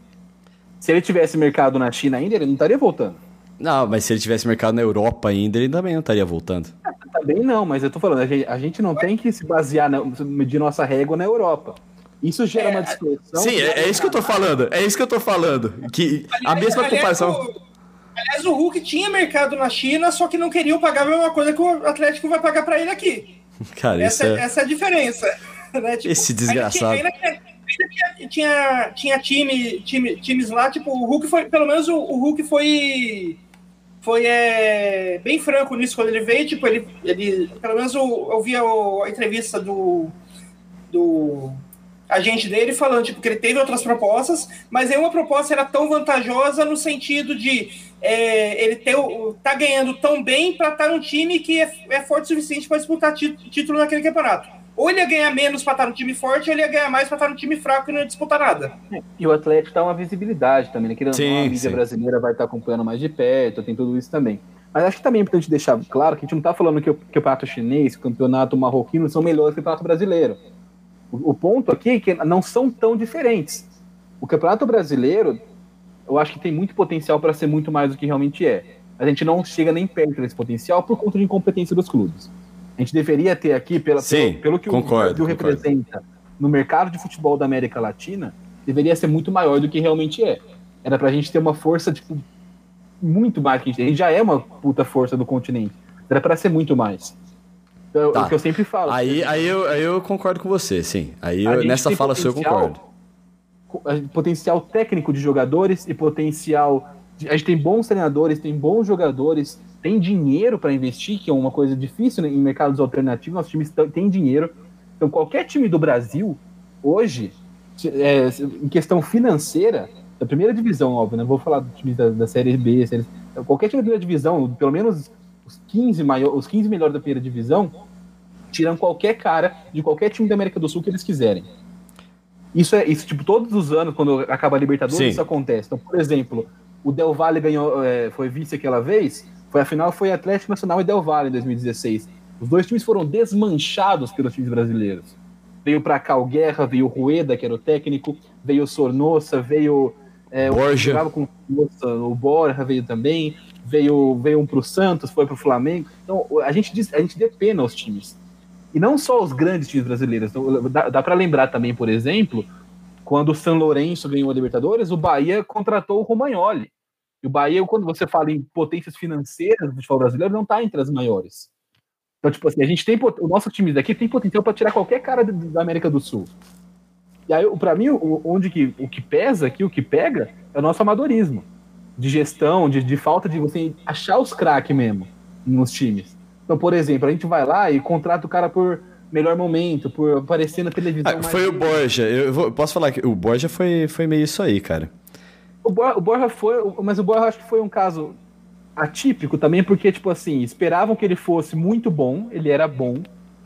Se ele tivesse mercado na China ainda, ele não estaria voltando. Não, mas se ele tivesse mercado na Europa ainda, ele também não estaria voltando. Também não, mas eu tô falando, a gente, a gente não tem que se basear, na, medir nossa régua na Europa. Isso gera uma distorção. Sim, é, é isso que eu tô falando. É isso que eu tô falando. Que a mesma Aliás, comparação. o- Aliás, o Hulk tinha mercado na China, só que não queriam pagar a mesma coisa que o Atlético vai pagar pra ele aqui. (laughs) Cara, isso Essa, é. essa é a diferença. (laughs) né? Tipo, Esse desgraçado. Ainda, tinha, ainda tinha, tinha, tinha time, time, times lá, tipo, o Hulk foi. Pelo menos o, o Hulk foi. Foi é, bem franco nisso quando ele veio. Tipo, ele. ele pelo menos eu, eu vi a, a entrevista do. do agente dele falando tipo, que ele teve outras propostas, mas nenhuma proposta era tão vantajosa no sentido de é, ele ter, tá ganhando tão bem para estar num time que é, é forte o suficiente para disputar título naquele campeonato. Ou ele ia ganhar menos para estar no time forte, ou ele ia ganhar mais para estar no time fraco e não ia disputar nada. E o Atlético dá uma visibilidade também, né? Querendo não, Sim, a mídia sim. brasileira vai estar acompanhando mais de perto, tem tudo isso também. Mas acho que também é importante deixar claro que a gente não tá falando que o campeonato chinês, o campeonato marroquino são melhores que o campeonato brasileiro. O, o ponto aqui é que não são tão diferentes. O campeonato brasileiro, eu acho que tem muito potencial para ser muito mais do que realmente é. A gente não chega nem perto desse potencial por conta de incompetência dos clubes. A gente deveria ter aqui, pela, Sim, pelo, pelo que concordo, o Brasil representa no mercado de futebol da América Latina, deveria ser muito maior do que realmente é. Era pra gente ter uma força, tipo, muito mais que a gente tem. A gente já é uma puta força do continente. Era pra ser muito mais. Então, Tá. O que eu sempre falo. Aí, aí, eu, aí eu concordo com você, sim. Aí eu- nessa fala sua eu concordo. potencial técnico de jogadores e potencial. de- a gente tem bons treinadores, tem bons jogadores, tem dinheiro para investir, que é uma coisa difícil né, em mercados alternativos. Nossos times têm dinheiro. Então, qualquer time do Brasil, hoje, é, em questão financeira, da primeira divisão, óbvio, né? Vou falar do time da, da Série B, série, qualquer time da primeira divisão, pelo menos os 15, maior, os 15 melhores da primeira divisão, tiram qualquer cara de qualquer time da América do Sul que eles quiserem. Isso é isso, tipo, todos os anos, quando acaba a Libertadores, Sim. isso acontece. Então, por exemplo, o Del Valle ganhou, é, foi vice aquela vez, foi a final foi Atlético Nacional e Del Valle em 2016. Os dois times foram desmanchados pelos times brasileiros. Veio pra cá o Guerra, veio o Rueda, que era o técnico, veio o Sornossa, veio. É, o Borja. jogava com o o Borja veio também, veio, veio um pro Santos, foi pro Flamengo. Então, a gente, diz, a gente dê pena aos times. E não só os grandes times brasileiros. Então, dá dá para lembrar também, por exemplo, quando o São Lourenço ganhou a Libertadores, o Bahia contratou o Romagnoli. E o Bahia, quando você fala em potências financeiras do futebol brasileiro, não está entre as maiores. Então, tipo assim, a gente tem o nosso time daqui tem potencial para tirar qualquer cara da América do Sul. E aí, para mim, o, onde que, o que pesa aqui, o que pega, é o nosso amadorismo. De gestão, de, de falta de você achar os craques mesmo nos times. Então, por exemplo, a gente vai lá e contrata o cara por melhor momento, por aparecer na televisão. Ah, mais foi o vezes. Borja. Eu vou- posso falar que o Borja foi, foi meio isso aí, cara. O Borja, o Borja foi, mas o Borja acho que foi um caso atípico também, porque, tipo assim, esperavam que ele fosse muito bom, ele era bom,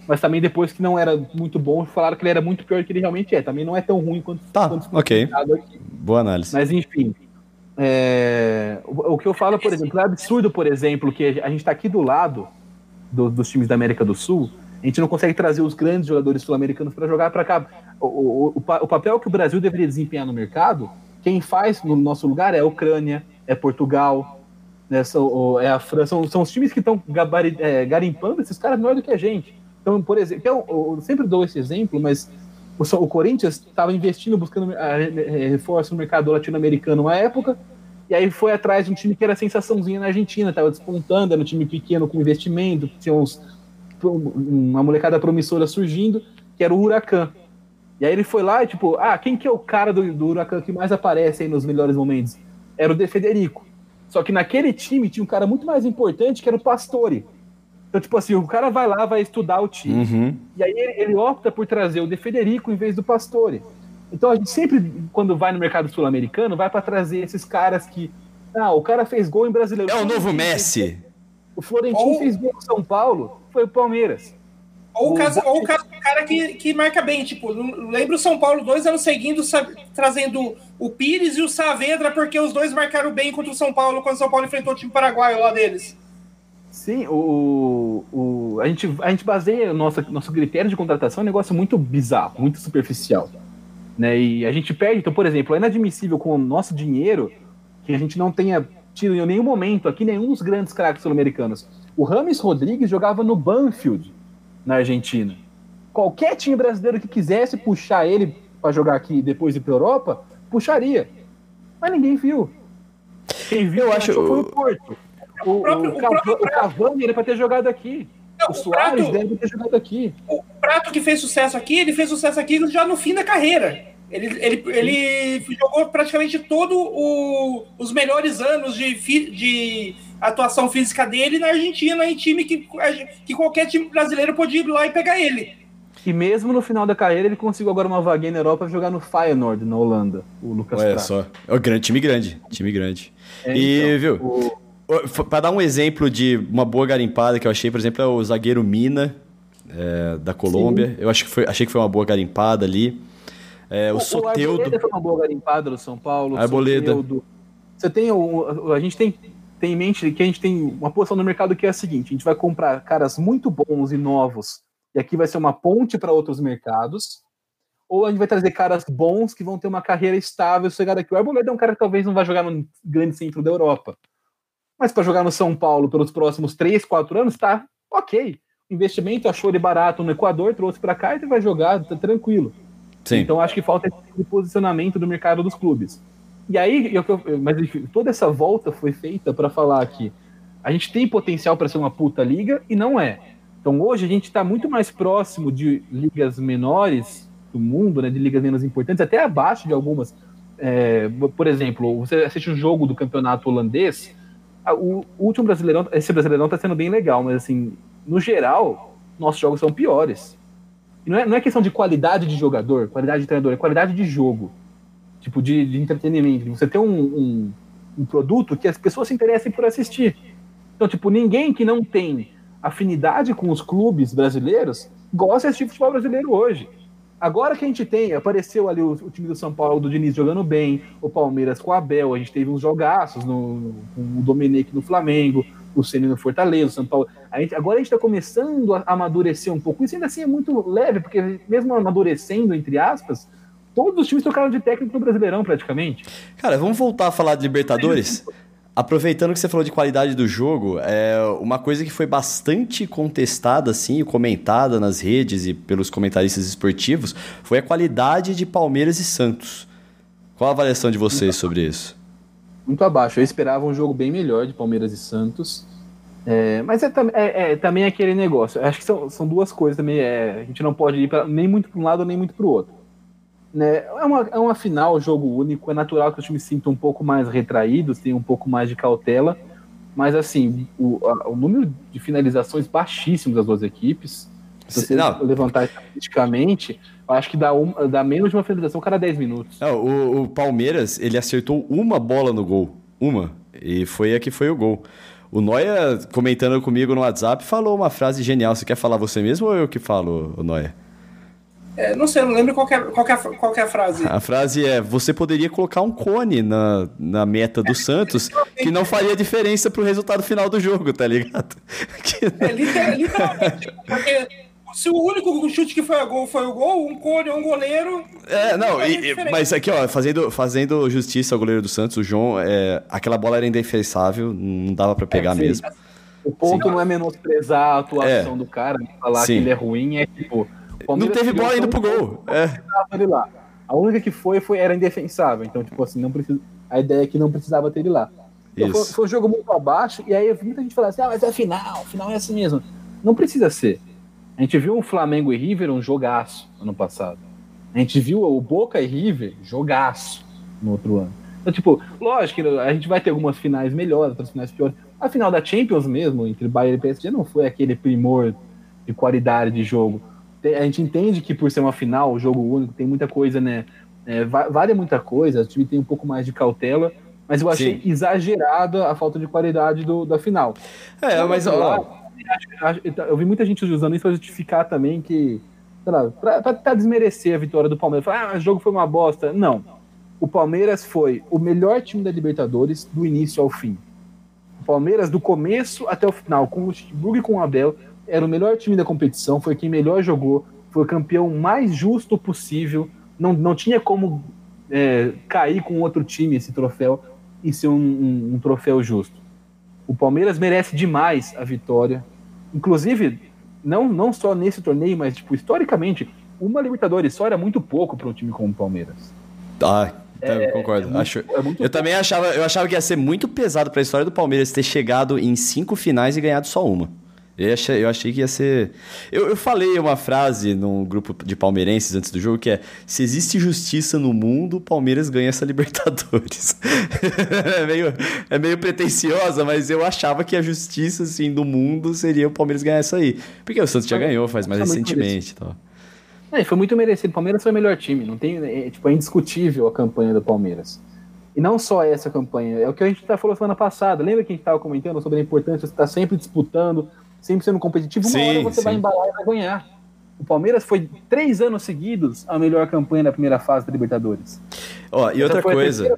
mas também depois que não era muito bom, falaram que ele era muito pior do que ele realmente é. Também não é tão ruim quanto, Tá, quanto ok. Boa análise. Mas enfim. é, o, o que eu falo, por exemplo, é absurdo, por exemplo, que a gente tá aqui do lado do- dos times da América do Sul, a gente não consegue trazer os grandes jogadores sul-americanos para jogar para cá. O, o, o papel que o Brasil deveria desempenhar no mercado, quem faz no nosso lugar é a Ucrânia, é Portugal, né? São, é a França, são, são os times que estão é, garimpando esses caras melhor do que a gente. Então, por exemplo, eu, eu sempre dou esse exemplo, mas o, o Corinthians estava investindo, buscando reforço no mercado latino-americano na época, e aí foi atrás de um time que era sensaçãozinha na Argentina, estava despontando, era um time pequeno com investimento, tinha uns, uma molecada promissora surgindo, que era o Huracan. E aí ele foi lá e tipo, ah, quem que é o cara do, do Huracan que mais aparece aí nos melhores momentos? Era o De Federico. Só que naquele time tinha um cara muito mais importante que era o Pastore. Então, tipo assim, o cara vai lá, vai estudar o time. Uhum. E aí ele, ele, opta por trazer o De Federico em vez do Pastore. Então a gente sempre, quando vai no mercado sul-americano, vai para trazer esses caras que. Ah, o cara fez gol em brasileiro. É o novo Messi. O Florentino ou... fez gol em São Paulo, foi o Palmeiras. Ou o caso, ou o caso do cara que, que marca bem, tipo, lembra o São Paulo dois anos seguindo trazendo o Pires e o Saavedra, porque os dois marcaram bem contra o São Paulo quando o São Paulo enfrentou o time paraguaio lá deles. Sim, o, o, a, gente, a gente baseia o nosso, nosso critério de contratação em um negócio muito bizarro, muito superficial. Né? E a gente perde, então, por exemplo, é inadmissível com o nosso dinheiro que a gente não tenha tido em nenhum momento aqui nenhum dos grandes craques sul-americanos. O Rames Rodrigues jogava no Banfield, na Argentina. Qualquer time brasileiro que quisesse puxar ele para jogar aqui e depois ir para Europa, puxaria. Mas ninguém viu. Quem viu, eu acho, foi o Porto. O, o, próprio, o, Cavani, o Cavani era para ter jogado aqui. Não, o Soares Prato, deve ter jogado aqui. O Prato que fez sucesso aqui, ele fez sucesso aqui já no fim da carreira. Ele, ele, ele jogou praticamente todos os melhores anos de, de atuação física dele na Argentina, em time que, que qualquer time brasileiro podia ir lá e pegar ele. E mesmo no final da carreira, ele conseguiu agora uma vaguinha na Europa jogar no Feyenoord, na Holanda, o Lucas Olha Prato. só. É um grande, time grande. Time grande. É, e, então, viu? O... Para dar um exemplo de uma boa garimpada que eu achei, por exemplo, é o zagueiro Mina, é, da Colômbia. Sim. Eu acho que foi, achei que foi uma boa garimpada ali. É, o, o Soteudo. O foi uma boa garimpada do São Paulo. Arboleda. Você tem o, a gente tem, tem em mente que a gente tem uma posição no mercado que é a seguinte: a gente vai comprar caras muito bons e novos, e aqui vai ser uma ponte para outros mercados. Ou a gente vai trazer caras bons que vão ter uma carreira estável, sossegada aqui. O Arboleda é um cara que talvez não vai jogar no grande centro da Europa. Mas para jogar no São Paulo pelos próximos 3, 4 anos, tá ok. Investimento, achou ele barato no Equador, trouxe para cá e vai jogar, tá tranquilo. Sim. Então acho que falta esse posicionamento do mercado dos clubes. E aí, eu, mas enfim, toda essa volta foi feita para falar que a gente tem potencial para ser uma puta liga e não é. Então hoje a gente está muito mais próximo de ligas menores do mundo, né, de ligas menos importantes, até abaixo de algumas. É, por exemplo, você assiste um jogo do campeonato holandês, o, último Brasileirão, esse Brasileirão está sendo bem legal, mas assim, no geral, nossos jogos são piores. E não é, não é questão de qualidade de jogador, qualidade de treinador, é qualidade de jogo. Tipo, de, de entretenimento. Você tem um, um, um produto que as pessoas se interessem por assistir. Então, tipo, ninguém que não tem afinidade com os clubes brasileiros gosta de assistir futebol brasileiro hoje. Agora que a gente tem, apareceu ali o, o, time do São Paulo, do Diniz jogando bem, o Palmeiras com o Abel, a gente teve uns jogaços no, com o Domenech no Flamengo, o Ceni no Fortaleza, o São Paulo. A gente, agora a gente está começando a amadurecer um pouco. Isso ainda assim é muito leve, porque mesmo amadurecendo, entre aspas, todos os times trocaram de técnico no Brasileirão praticamente. Cara, vamos voltar a falar de Libertadores? Aproveitando que você falou de qualidade do jogo, é uma coisa que foi bastante contestada, assim, comentada nas redes e pelos comentaristas esportivos, foi a qualidade de Palmeiras e Santos. Qual a avaliação de vocês sobre isso? Muito abaixo. Eu esperava um jogo bem melhor de Palmeiras e Santos. É, mas é, é, é, também aquele negócio. Acho que são, são duas coisas também. É, a gente não pode ir pra, nem muito para um lado nem muito para o outro. Né? É, uma, é uma final, jogo único, é natural que os times se sintam um pouco mais retraídos, tenham um pouco mais de cautela, mas assim, o, a, o número de finalizações baixíssimo das duas equipes, se você não. levantar estatisticamente, eu acho que dá, um, dá menos de uma finalização cada 10 minutos. Não, o, o Palmeiras, ele acertou uma bola no gol, uma, e foi a que foi o gol. O Noia, comentando comigo no WhatsApp, falou uma frase genial. Você quer falar você mesmo ou eu que falo, Noia? É, não sei, não lembro qual é, qual, é, qual é a frase. A frase é: você poderia colocar um cone na, na meta do Santos que não faria diferença pro resultado final do jogo, tá ligado? (laughs) É, literalmente, porque se o único chute que foi a gol foi o gol, um cone, um goleiro. É, não, e, mas aqui, ó, fazendo, fazendo justiça ao goleiro do Santos, o João, é, aquela bola era indefensável, não dava para pegar é, mesmo. O ponto sim. não é menosprezar a atuação é. do cara, falar sim. que ele é ruim, é tipo. Não teve bola indo pro gol. É. Lá. A única que foi, foi era indefensável. Então, tipo assim, não precisa, a ideia é que não precisava ter ele lá. Então, foi, foi, um jogo muito abaixo, e aí muita gente fala assim: ah, mas é final, final é assim mesmo. Não precisa ser. A gente viu o Flamengo e River um jogaço ano passado. A gente viu o Boca e River jogaço no outro ano. Então, tipo, lógico que a gente vai ter algumas finais melhores, outras finais piores. A final da Champions mesmo, entre Bayern e PSG, não foi aquele primor de qualidade de jogo. A gente entende que por ser uma final, o jogo único, tem muita coisa, né? É, vale muita coisa, o time tem um pouco mais de cautela, mas eu achei Sim. exagerada a falta de qualidade do, da final. É, mas ó, eu vi muita gente usando isso para justificar também que, sei lá, pra desmerecer a vitória do Palmeiras. Falar, ah, o jogo foi uma bosta. Não. O Palmeiras foi o melhor time da Libertadores do início ao fim. O Palmeiras, do começo até o final, com o Luxemburgo e com o Abel, era o melhor time da competição, foi quem melhor jogou, foi o campeão mais justo possível. Não, não tinha como é, cair com outro time esse troféu e ser um, um, um troféu justo. O Palmeiras merece demais a vitória. Inclusive, não, não só nesse torneio, mas tipo, historicamente, uma Libertadores só era muito pouco para um time como o Palmeiras. Ah, é, concordo. É muito, Acho, é eu pouco. também achava, eu achava que ia ser muito pesado para a história do Palmeiras ter chegado em cinco finais e ganhado só uma. Eu achei, eu achei que ia ser. Eu, eu falei uma frase num grupo de palmeirenses antes do jogo que é: se existe justiça no mundo, o Palmeiras ganha essa (laughs) Libertadores. é, meio, é meio pretensiosa, mas eu achava que a justiça assim, do mundo seria o Palmeiras ganhar essa aí. Porque o Santos já ganhou, faz mais recentemente. Então. É, foi muito merecido. O Palmeiras foi o melhor time. Não tem, é, tipo, é indiscutível a campanha do Palmeiras. E não só essa campanha, é o que a gente tá falando semana passada. Lembra que a gente estava comentando sobre a importância de estar sempre disputando, sempre sendo competitivo, uma sim, hora você sim. vai embalar e vai ganhar. O Palmeiras foi três anos seguidos a melhor campanha da primeira fase da Libertadores. Ó, e outra coisa.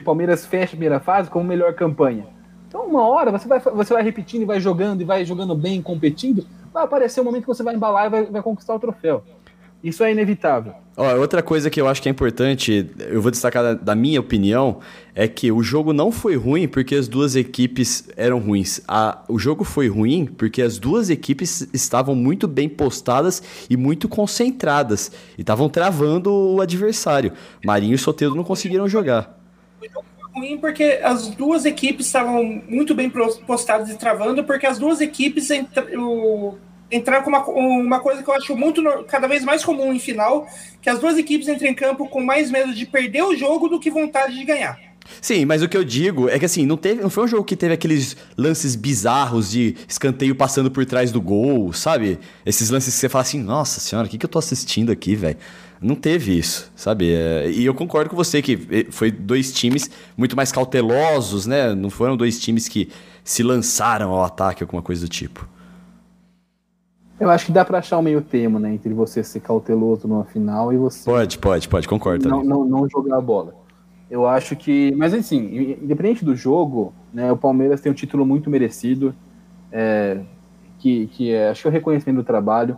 O Palmeiras fecha a primeira fase com melhor campanha. Então, uma hora você vai, você vai repetindo e vai jogando e vai jogando bem, competindo, vai aparecer um momento que você vai embalar e vai, vai conquistar o troféu. Isso é inevitável. Ó, outra coisa que eu acho que é importante, eu vou destacar da, da, minha opinião, é que o jogo não foi ruim porque as duas equipes eram ruins. A, o jogo foi ruim porque as duas equipes estavam muito bem postadas e muito concentradas. E estavam travando o adversário. Marinho e Soteldo não conseguiram jogar. Ruim porque as duas equipes estavam muito bem postadas e travando, porque as duas equipes. O entrar com uma, uma coisa que eu acho muito cada vez mais comum em final, que as duas equipes entram em campo com mais medo de perder o jogo do que vontade de ganhar. Sim, mas o que eu digo é que assim, não, teve, não foi um jogo que teve aqueles lances bizarros de escanteio passando por trás do gol, sabe? Esses lances que você fala assim, nossa senhora, o que, que eu tô assistindo aqui, velho? Não teve isso, sabe? É, e eu concordo com você que eh, foi dois times muito mais cautelosos, né? Não foram dois times que se lançaram ao ataque, alguma coisa do tipo. Eu acho que dá para achar um meio termo, né? Entre você ser cauteloso numa final e você. Pode, pode, pode, concordo. Não, não, não, jogar a bola. Eu acho que. Mas assim, independente do jogo, né? O Palmeiras tem um título muito merecido. É, que, que é, acho que é o reconhecimento do trabalho.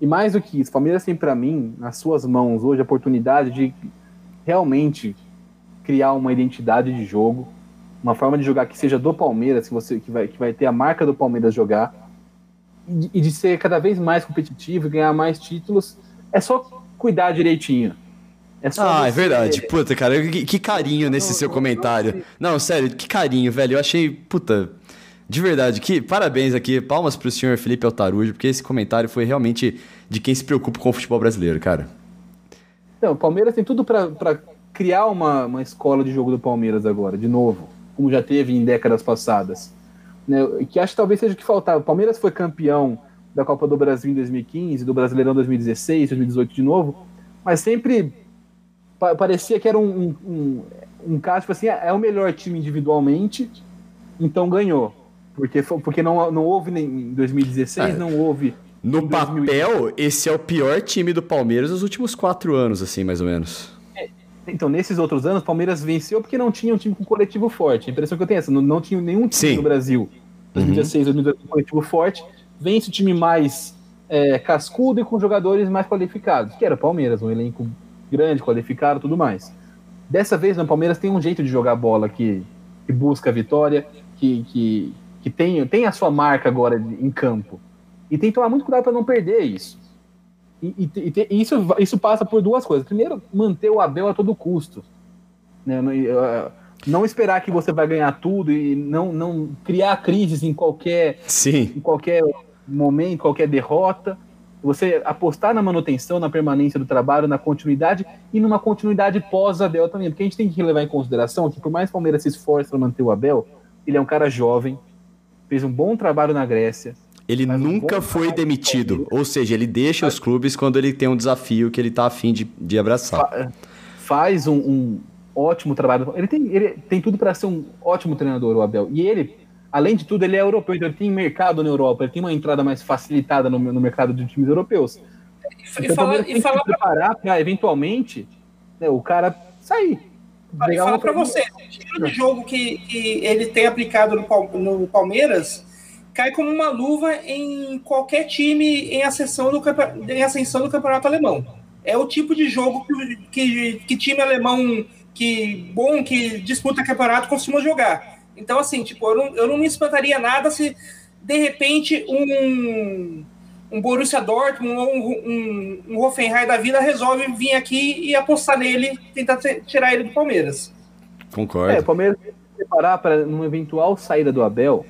E mais do que isso, o Palmeiras tem para mim, nas suas mãos hoje, a oportunidade de realmente criar uma identidade de jogo, uma forma de jogar que seja do Palmeiras, que você que vai, que vai ter a marca do Palmeiras jogar e de ser cada vez mais competitivo e ganhar mais títulos, é só cuidar direitinho. É ah, é verdade. Puta, cara, que, que carinho nesse seu comentário. Não, sério, que carinho, velho. Eu achei, puta, de verdade, que parabéns aqui, palmas pro senhor Felipe Altarujo, porque esse comentário foi realmente de quem se preocupa com o futebol brasileiro, cara. Então, o Palmeiras tem tudo para criar uma, uma escola de jogo do Palmeiras agora, de novo, como já teve em décadas passadas né, que acho que talvez seja o que faltava. O Palmeiras foi campeão da Copa do Brasil em 2015, do Brasileirão 2016, 2018 de novo, mas sempre pa parecia que era um, um, um, caso, tipo assim, é o melhor time individualmente, então ganhou. Porque, porque não, não houve nem, em 2016, é. não houve. No papel, esse é o pior time do Palmeiras nos últimos quatro anos, assim, mais ou menos. Então, nesses outros anos, o Palmeiras venceu porque não tinha um time com coletivo forte. A impressão que eu tenho é essa, não, não tinha nenhum time Sim. no Brasil, 2016, uhum. 2018, um coletivo forte. Vence o time mais é, cascudo e com jogadores mais qualificados, que era o Palmeiras, um elenco grande, qualificado tudo mais. Dessa vez, no Palmeiras tem um jeito de jogar bola que, que busca a vitória, que, que, que tem, tem a sua marca agora em campo. E tem que tomar muito cuidado para não perder isso. E, e, e, isso, isso passa por duas coisas. Primeiro, manter o Abel a todo custo. Né? Não esperar que você vai ganhar tudo e não, não criar crises em qualquer, Sim. em qualquer momento, qualquer derrota. Você apostar na manutenção, na permanência do trabalho, na continuidade e numa continuidade pós-Abel também. Porque a gente tem que levar em consideração que, por mais que o Palmeiras se esforce para manter o Abel, ele é um cara jovem, fez um bom trabalho na Grécia, ele Mas nunca foi demitido. Ou seja, ele deixa os clubes quando ele tem um desafio que ele tá afim de, de abraçar. Faz um, um ótimo trabalho. Ele tem, ele tem tudo para ser um ótimo treinador, o Abel. E ele, além de tudo, ele é europeu, então ele tem mercado na Europa, ele tem uma entrada mais facilitada no, no mercado de times europeus. E, então, fala, e fala pra... preparar para eventualmente né, o cara sair. E fala para você, o estilo de jogo que, que ele tem aplicado no, no Palmeiras cai como uma luva em qualquer time em ascensão do, em ascensão do campeonato alemão. É o tipo de jogo que, que, que time alemão que bom que disputa campeonato costuma jogar. Então, assim, tipo, eu não, eu não me espantaria nada se de repente um, um Borussia Dortmund ou um, um, um Hoffenheim da vida resolve vir aqui e apostar nele, tentar tirar ele do Palmeiras. Concordo. É, o Palmeiras tem que preparar para uma eventual saída do Abel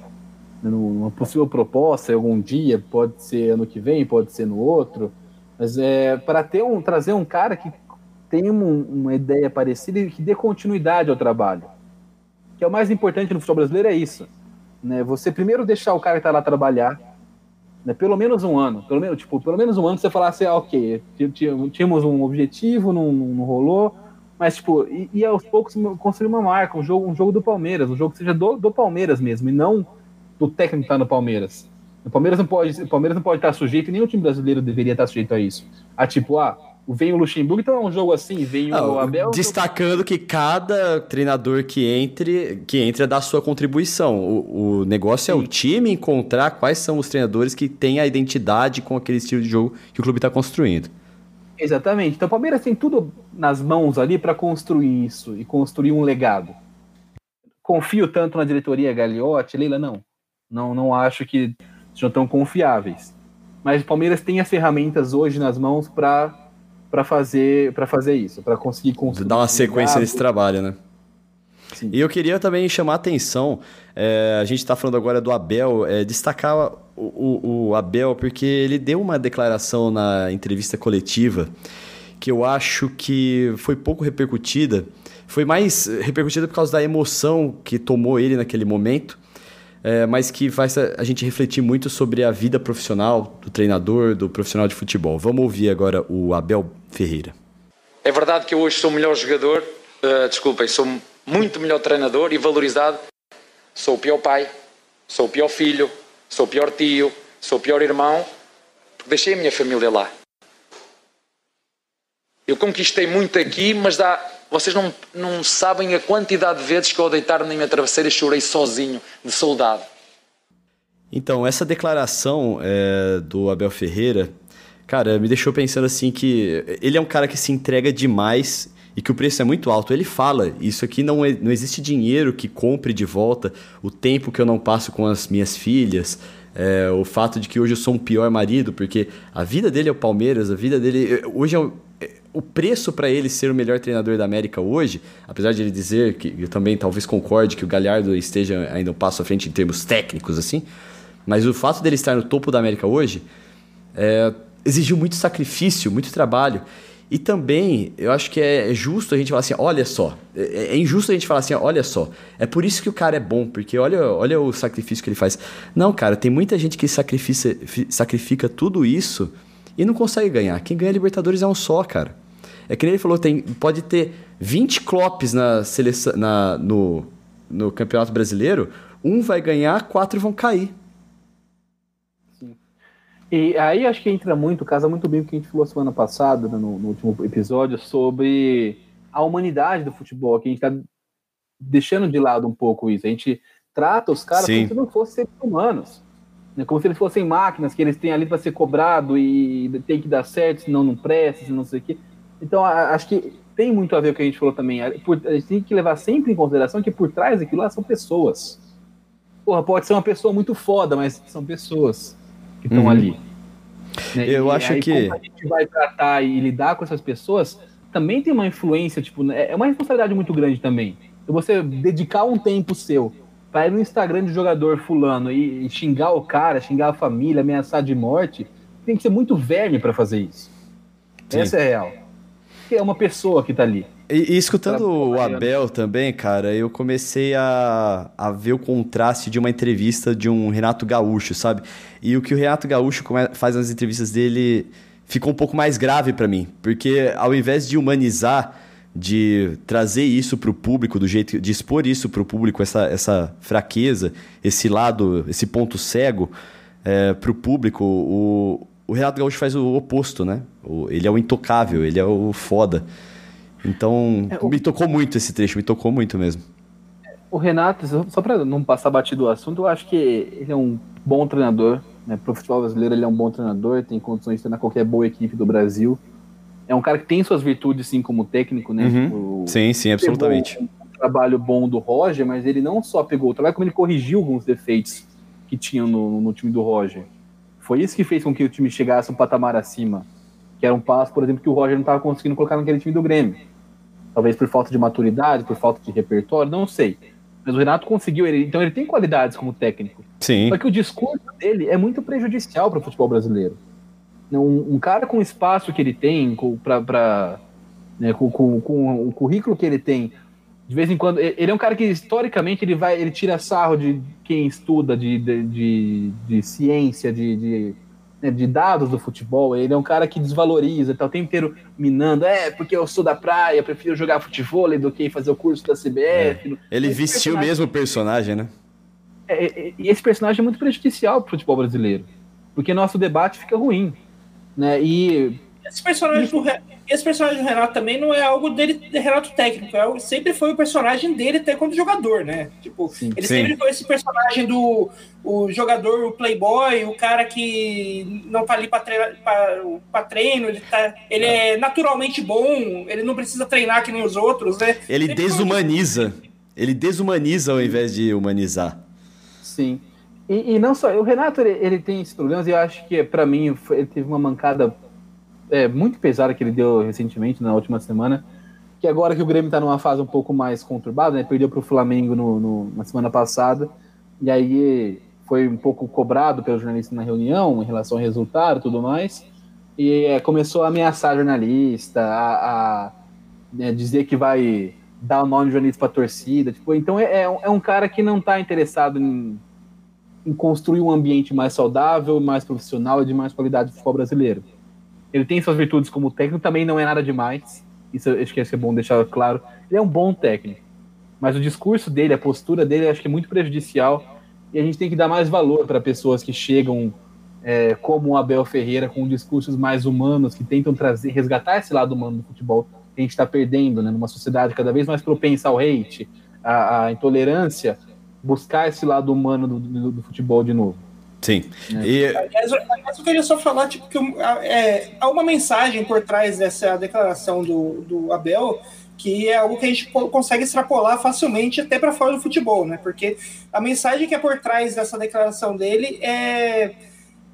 numa possível proposta algum dia, pode ser ano que vem, pode ser no outro, mas é para ter um trazer um cara que tem um, uma ideia parecida e que dê continuidade ao trabalho. Que é o mais importante no futebol brasileiro é isso, né? Você primeiro deixar o cara que está lá trabalhar, né? Pelo menos um ano, pelo menos tipo, pelo menos um ano você falar assim, ah, ok, tínhamos um objetivo, não, não rolou, mas tipo, e, e, aos poucos construir uma marca, um jogo, um jogo do Palmeiras, um jogo que seja do, do Palmeiras mesmo, e não do técnico que tá no Palmeiras. O Palmeiras não pode, o Palmeiras não pode estar sujeito, e nem o time brasileiro deveria estar sujeito a isso. A tipo, ah, vem o Luxemburgo, então é um jogo assim, vem o Abel. Destacando que cada treinador que entre, que entra dá sua contribuição. O, o negócio Sim. é o time encontrar quais são os treinadores que têm a identidade com aquele estilo de jogo que o clube está construindo. Exatamente. Então o Palmeiras tem tudo nas mãos ali para construir isso e construir um legado. Confio tanto na diretoria Gagliotti, Leila, não. Não, não acho que sejam tão confiáveis. Mas o Palmeiras tem as ferramentas hoje nas mãos para para fazer para fazer isso, para conseguir construir. Dar uma sequência nesse trabalho, né? Sim. E eu queria também chamar a atenção, é, a gente está falando agora do Abel, é, destacar o, o, o, Abel, porque ele deu uma declaração na entrevista coletiva que eu acho que foi pouco repercutida. Foi mais repercutida por causa da emoção que tomou ele naquele momento é, mas que faz a gente refletir muito sobre a vida profissional do treinador, do profissional de futebol. Vamos ouvir agora o Abel Ferreira. É verdade que eu hoje sou o melhor jogador, uh, desculpem, sou muito melhor treinador e valorizado. Sou o pior pai, sou o pior filho, sou o pior tio, sou o pior irmão, porque deixei a minha família lá. Eu conquistei muito aqui, mas dá, vocês não, não sabem a quantidade de vezes que eu deitar na minha travesseira chorei sozinho, de soldado. Então, essa declaração é, do Abel Ferreira, cara, me deixou pensando assim que ele é um cara que se entrega demais e que o preço é muito alto. Ele fala, isso aqui não, é, não existe dinheiro que compre de volta o tempo que eu não passo com as minhas filhas, é, o fato de que hoje eu sou um pior marido, porque a vida dele é o Palmeiras, a vida dele. Hoje é o preço para ele ser o melhor treinador da América hoje, apesar de ele dizer que eu também talvez concorde que o Galhardo esteja ainda um passo à frente em termos técnicos, assim, mas o fato dele estar no topo da América hoje é, exigiu muito sacrifício, muito trabalho. E também, eu acho que é, é justo a gente falar assim, olha só. É, é, injusto a gente falar assim, olha só. É por isso que o cara é bom, porque olha, olha o sacrifício que ele faz. Não, cara, tem muita gente que sacrifica, sacrifica tudo isso e não consegue ganhar. Quem ganha Libertadores é um só, cara. É que nem ele falou, tem, pode ter 20 clopes na seleção, na, no, no Campeonato Brasileiro, um vai ganhar, quatro vão cair. Sim. E aí acho que entra muito, casa muito bem o que a gente falou semana passada, né, no, no último episódio, sobre a humanidade do futebol, que a gente está deixando de lado um pouco isso. A gente trata os caras Sim. como se não fossem seres humanos. Né? Como se eles fossem máquinas que eles têm ali para ser cobrado e tem que dar certo, senão não presta, senão não sei o quê. Então, a, acho que tem muito a ver com o que a gente falou também. A, por, a gente tem que levar sempre em consideração que por trás daquilo lá são pessoas. Porra, pode ser uma pessoa muito foda, mas são pessoas que estão Uhum. ali. Né? Eu E acho aí, que- Como a gente vai tratar e lidar com essas pessoas também tem uma influência, tipo, né, é uma responsabilidade muito grande também. Você dedicar um tempo seu para ir no Instagram de jogador fulano e, e xingar o cara, xingar a família, ameaçar de morte, tem que ser muito verme para fazer isso. Sim. Essa é a real. Porque é uma pessoa que tá ali. E, e escutando Pra- o. Abel também, cara, eu comecei a, a ver o contraste de uma entrevista de um Renato Gaúcho, sabe? E o que o Renato Gaúcho faz nas entrevistas dele ficou um pouco mais grave pra mim, porque ao invés de humanizar, de trazer isso pro público, do jeito de expor isso pro público, essa, essa fraqueza, esse lado, esse ponto cego é, pro público, o, o Renato Gaúcho faz o oposto, né? O- ele é o intocável, ele é o foda. Então, É, o- me tocou muito esse trecho, me tocou muito mesmo. O Renato, só- para não passar batido o assunto, eu acho que ele é um bom treinador. Né? Pro futebol brasileiro, ele é um bom treinador, tem condições de treinar qualquer boa equipe do Brasil. É um cara que tem suas virtudes, sim, como técnico, né? Uhum. Tipo, Sim, sim, absolutamente. um trabalho bom do Roger, mas ele não só pegou o trabalho, como ele corrigiu alguns defeitos que tinham no, no time do Roger. Foi isso que fez com que o time chegasse um patamar acima. Que era um passo, por exemplo, que o Roger não estava conseguindo colocar naquele time do Grêmio. Talvez por falta de maturidade, por falta de repertório, não sei. Mas o Renato conseguiu, ele, então ele tem qualidades como técnico. Sim. Só que o discurso dele é muito prejudicial para o futebol brasileiro. Um, um cara com o espaço que ele tem, pra, né, com, com, com o currículo que ele tem, de vez em quando. Ele é um cara que, historicamente, ele vai ele tira sarro de quem estuda de, de, de, de ciência, de, de, né, de dados do futebol. Ele é um cara que desvaloriza, tá o tempo inteiro minando. É, porque eu sou da praia, prefiro jogar futebol do que fazer o curso da CBF. Ele Esse vestiu personagem- mesmo o personagem, né? é, é, e esse personagem é muito prejudicial pro futebol brasileiro. Porque nosso debate fica ruim. Né? E Esse personagem, do, esse personagem do Renato também não é algo dele, de Renato técnico, é algo, sempre foi o personagem dele até quando jogador, né? Tipo, Sim. ele Sim. sempre foi esse personagem do o jogador, o playboy, o cara que não tá ali pra, treina, pra, pra treino, ele, tá, ele é naturalmente bom, ele não precisa treinar que nem os outros, né? Ele Sempre foi- desumaniza. Ele desumaniza ao invés de humanizar. sim. E, e não só. O Renato ele, ele tem esses problemas e eu acho que, para mim, ele teve uma mancada é, muito pesada que ele deu recentemente, na última semana. Que agora que o Grêmio tá numa fase um pouco mais conturbada, né? Perdeu pro Flamengo no, no- na semana passada. E aí foi um pouco cobrado pelo jornalista na reunião em relação ao resultado tudo mais. E é, começou a ameaçar jornalista, a, a, né, dizer que vai dar o nome de jornalista pra torcida. Tipo, então é, é um- é um cara que não tá interessado em, em construir um ambiente mais saudável, mais profissional e de mais qualidade do futebol brasileiro. Ele tem suas virtudes como técnico, também não é nada demais. Isso acho que é bom deixar claro. Ele é um bom técnico. Mas o discurso dele, a postura dele, acho que é muito prejudicial. E a gente tem que dar mais valor para pessoas que chegam é, como o Abel Ferreira, com discursos mais humanos, que tentam trazer, resgatar esse lado humano do futebol que a gente está perdendo, né, numa sociedade cada vez mais propensa ao hate, à intolerância, buscar esse lado humano do, do- do futebol de novo. Sim. É. E, Aliás, aliás, eu queria só falar tipo, que é, há uma mensagem por trás dessa declaração do, do Abel que é algo que a gente co- consegue extrapolar facilmente até para fora do futebol, né? Porque a mensagem que é por trás dessa declaração dele é,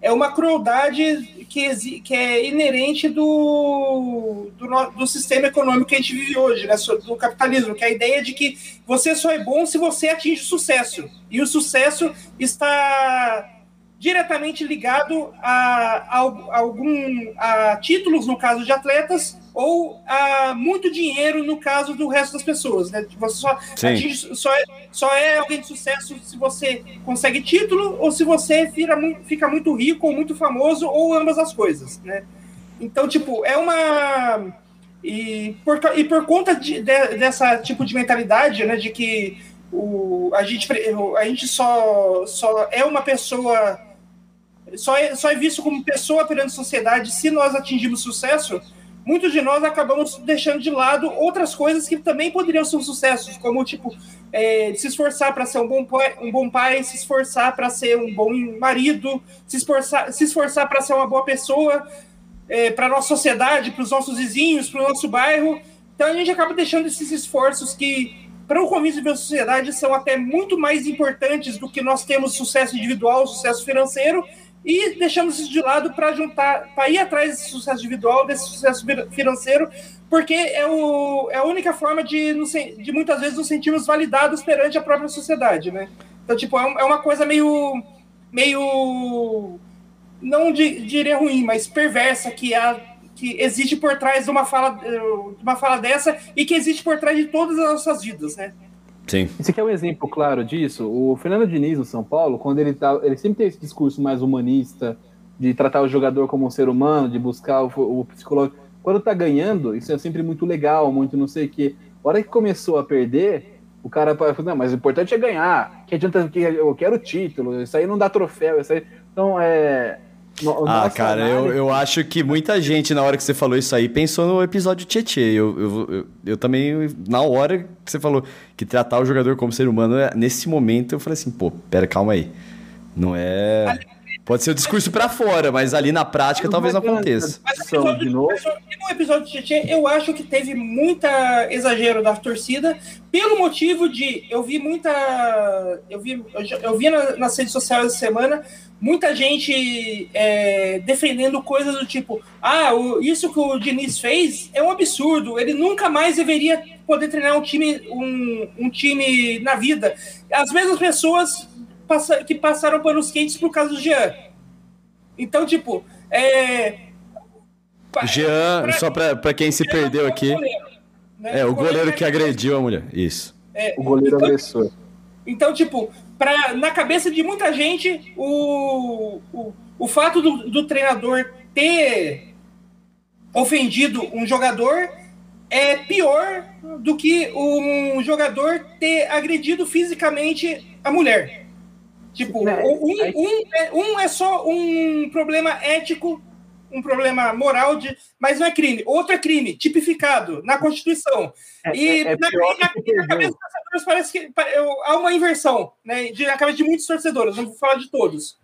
é uma crueldade que, que é inerente do, do, do sistema econômico que a gente vive hoje, né? Do capitalismo, que é a ideia de que você só é bom se você atinge o sucesso. E o sucesso está diretamente ligado a, a algum a títulos no caso de atletas ou a muito dinheiro no caso do resto das pessoas, né? Você só, atinge- só, é, só é alguém de sucesso se você consegue título ou se você vira, fica muito rico ou muito famoso ou ambas as coisas, né? Então, tipo, é uma e por, e por conta de, de- dessa tipo de mentalidade, né, de que o, a gente a gente só só é uma pessoa só é, só é visto como pessoa perante a sociedade se nós atingirmos sucesso. Muitos de nós acabamos deixando de lado outras coisas que também poderiam ser um sucessos, como tipo é, se esforçar para ser um bom, pai, um bom pai, se esforçar para ser um bom marido, se esforçar, se esforçar para ser uma boa pessoa é, para nossa sociedade, para os nossos vizinhos, para o nosso bairro. Então a gente acaba deixando esses esforços que, para o convívio da sociedade, são até muito mais importantes do que nós temos sucesso individual, sucesso financeiro, e deixamos isso de lado para juntar, para ir atrás desse sucesso individual, desse sucesso financeiro, porque é, o, é a única forma de, de muitas vezes nos sentirmos validados perante a própria sociedade, né? Então, tipo, é, é uma coisa meio, meio não diria ruim, mas perversa que, há, que existe por trás de uma, fala, de uma fala dessa e que existe por trás de todas as nossas vidas, né? Sim. Esse aqui é um exemplo claro disso. O Fernando Diniz, no São Paulo, quando ele tá. Ele sempre tem esse discurso mais humanista, de tratar o jogador como um ser humano, de buscar o, o psicólogo. Quando tá ganhando, isso é sempre muito legal, muito não sei o quê. A hora que começou a perder, o cara fala, não, mas o importante é ganhar. Que adianta que eu quero o título, isso aí não dá troféu, isso aí. Então, é, no, ah, cara, análise... eu, eu acho que muita gente, na hora que você falou isso aí, pensou no episódio Tietê. Eu, eu, eu, eu, também, na hora que você falou que tratar o jogador como ser humano, é, nesse momento eu falei assim, pô, pera, calma aí. Não é. Pode ser o discurso para fora, mas ali na prática talvez não aconteça. Mas episódio, no episódio de Tietê, eu acho que teve muita exagero da torcida, pelo motivo de eu vi muita. Eu vi, eu vi nas redes sociais essa semana muita gente é, defendendo coisas do tipo: ah, isso que o Diniz fez é um absurdo, ele nunca mais deveria poder treinar um time, um, um time na vida. As mesmas pessoas passa, que passaram panos quentes por causa do Jean. Então, tipo, é. Jean, pra, só para quem se perdeu aqui. Goleiro, né? É, o goleiro, goleiro que agrediu a mulher. Isso. É, o goleiro então, agressor. Então, tipo, pra, na cabeça de muita gente, o, o, o fato do, do treinador ter ofendido um jogador é pior do que um jogador ter agredido fisicamente a mulher. Tipo, é, um, um, é, um é só um problema ético, um problema moral, de, mas não é crime. Outro é crime, tipificado na Constituição. É, e é, é na, na, na, cabeça dos torcedores parece que há uma inversão, né? De, na cabeça de muitos torcedores, não vou falar de todos.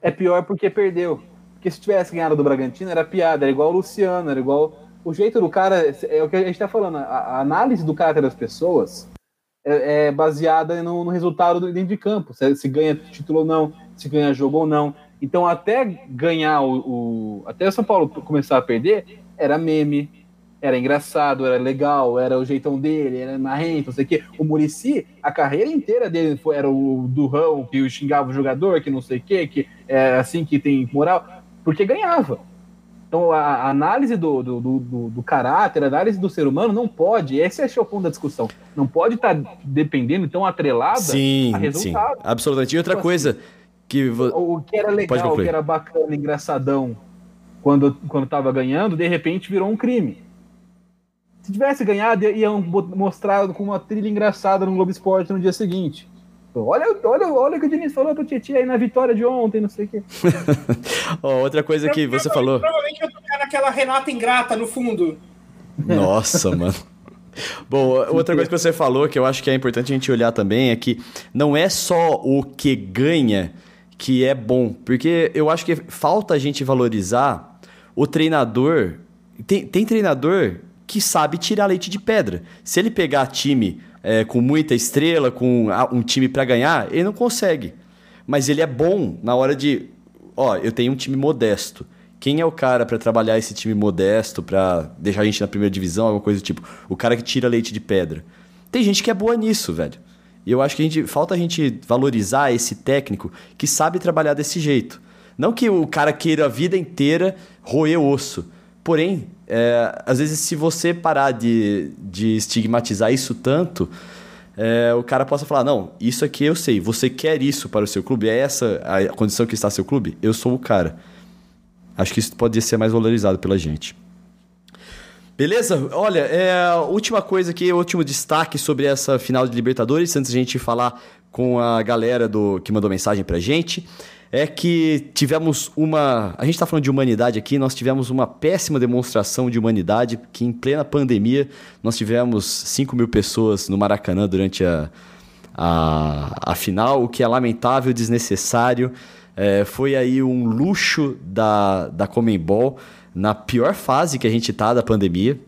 É pior porque perdeu. Porque se tivesse ganhado do Bragantino, era piada, era igual o Luciano, era igual. O jeito do cara, é o que a gente está falando, a, a, análise do caráter das pessoas é, é baseada no, no, resultado dentro de campo, se, se ganha título ou não, se ganha jogo ou não. Então, até ganhar o, o, Até o São Paulo começar a perder, era meme, era engraçado, era legal, era o jeitão dele, era marrento, não sei o quê. O Murici, a carreira inteira dele foi, era o durrão que xingava o jogador, que não sei o quê, que é assim que tem moral, porque ganhava. Então, a, análise do, do, do, do, caráter, a análise do ser humano não pode, esse é o ponto da discussão, não pode estar tá dependendo, tão atrelada sim, a resultado. Sim, absolutamente. E outra então, coisa. Assim, que o que era legal, o que era bacana, engraçadão quando quando estava ganhando, de repente virou um crime. Se tivesse ganhado, iam mostrar com uma trilha engraçada no Globo Esporte no dia seguinte. Olha, olha, olha o que o Diniz falou pro Tietchan aí na vitória de ontem, não sei o quê. (laughs) oh, outra coisa que você falou. Provavelmente eu tocar naquela Renata ingrata no fundo. Nossa, (laughs) mano. Bom, outra coisa que você falou que eu acho que é importante a gente olhar também é que não é só o que ganha que é bom. Porque eu acho que falta a gente valorizar o treinador. Tem, tem treinador que sabe tirar leite de pedra. Se ele pegar time é, com muita estrela, com um time para ganhar, ele não consegue. Mas ele é bom na hora de. Ó, eu tenho um time modesto. Quem é o cara para trabalhar esse time modesto, para deixar a gente na primeira divisão, alguma coisa do tipo? O cara que tira leite de pedra. Tem gente que é boa nisso, velho. E eu acho que a gente, falta a gente valorizar esse técnico que sabe trabalhar desse jeito. Não que o cara queira a vida inteira roer osso. Porém, é, às vezes, se você parar de, de estigmatizar isso tanto, é, o cara possa falar: não, isso aqui eu sei, você quer isso para o seu clube? É essa a condição que está seu clube? Eu sou o cara. Acho que isso pode ser mais valorizado pela gente. Beleza? Olha, é, última coisa aqui, último destaque sobre essa final de Libertadores, antes a gente falar com a galera do que mandou mensagem pra gente, é que tivemos uma. A gente tá falando de humanidade aqui, nós tivemos uma péssima demonstração de humanidade, que em plena pandemia nós tivemos 5 mil pessoas no Maracanã durante a, a, a final, o que é lamentável, desnecessário. É, foi aí um luxo da, da Comembol na pior fase que a gente tá da pandemia.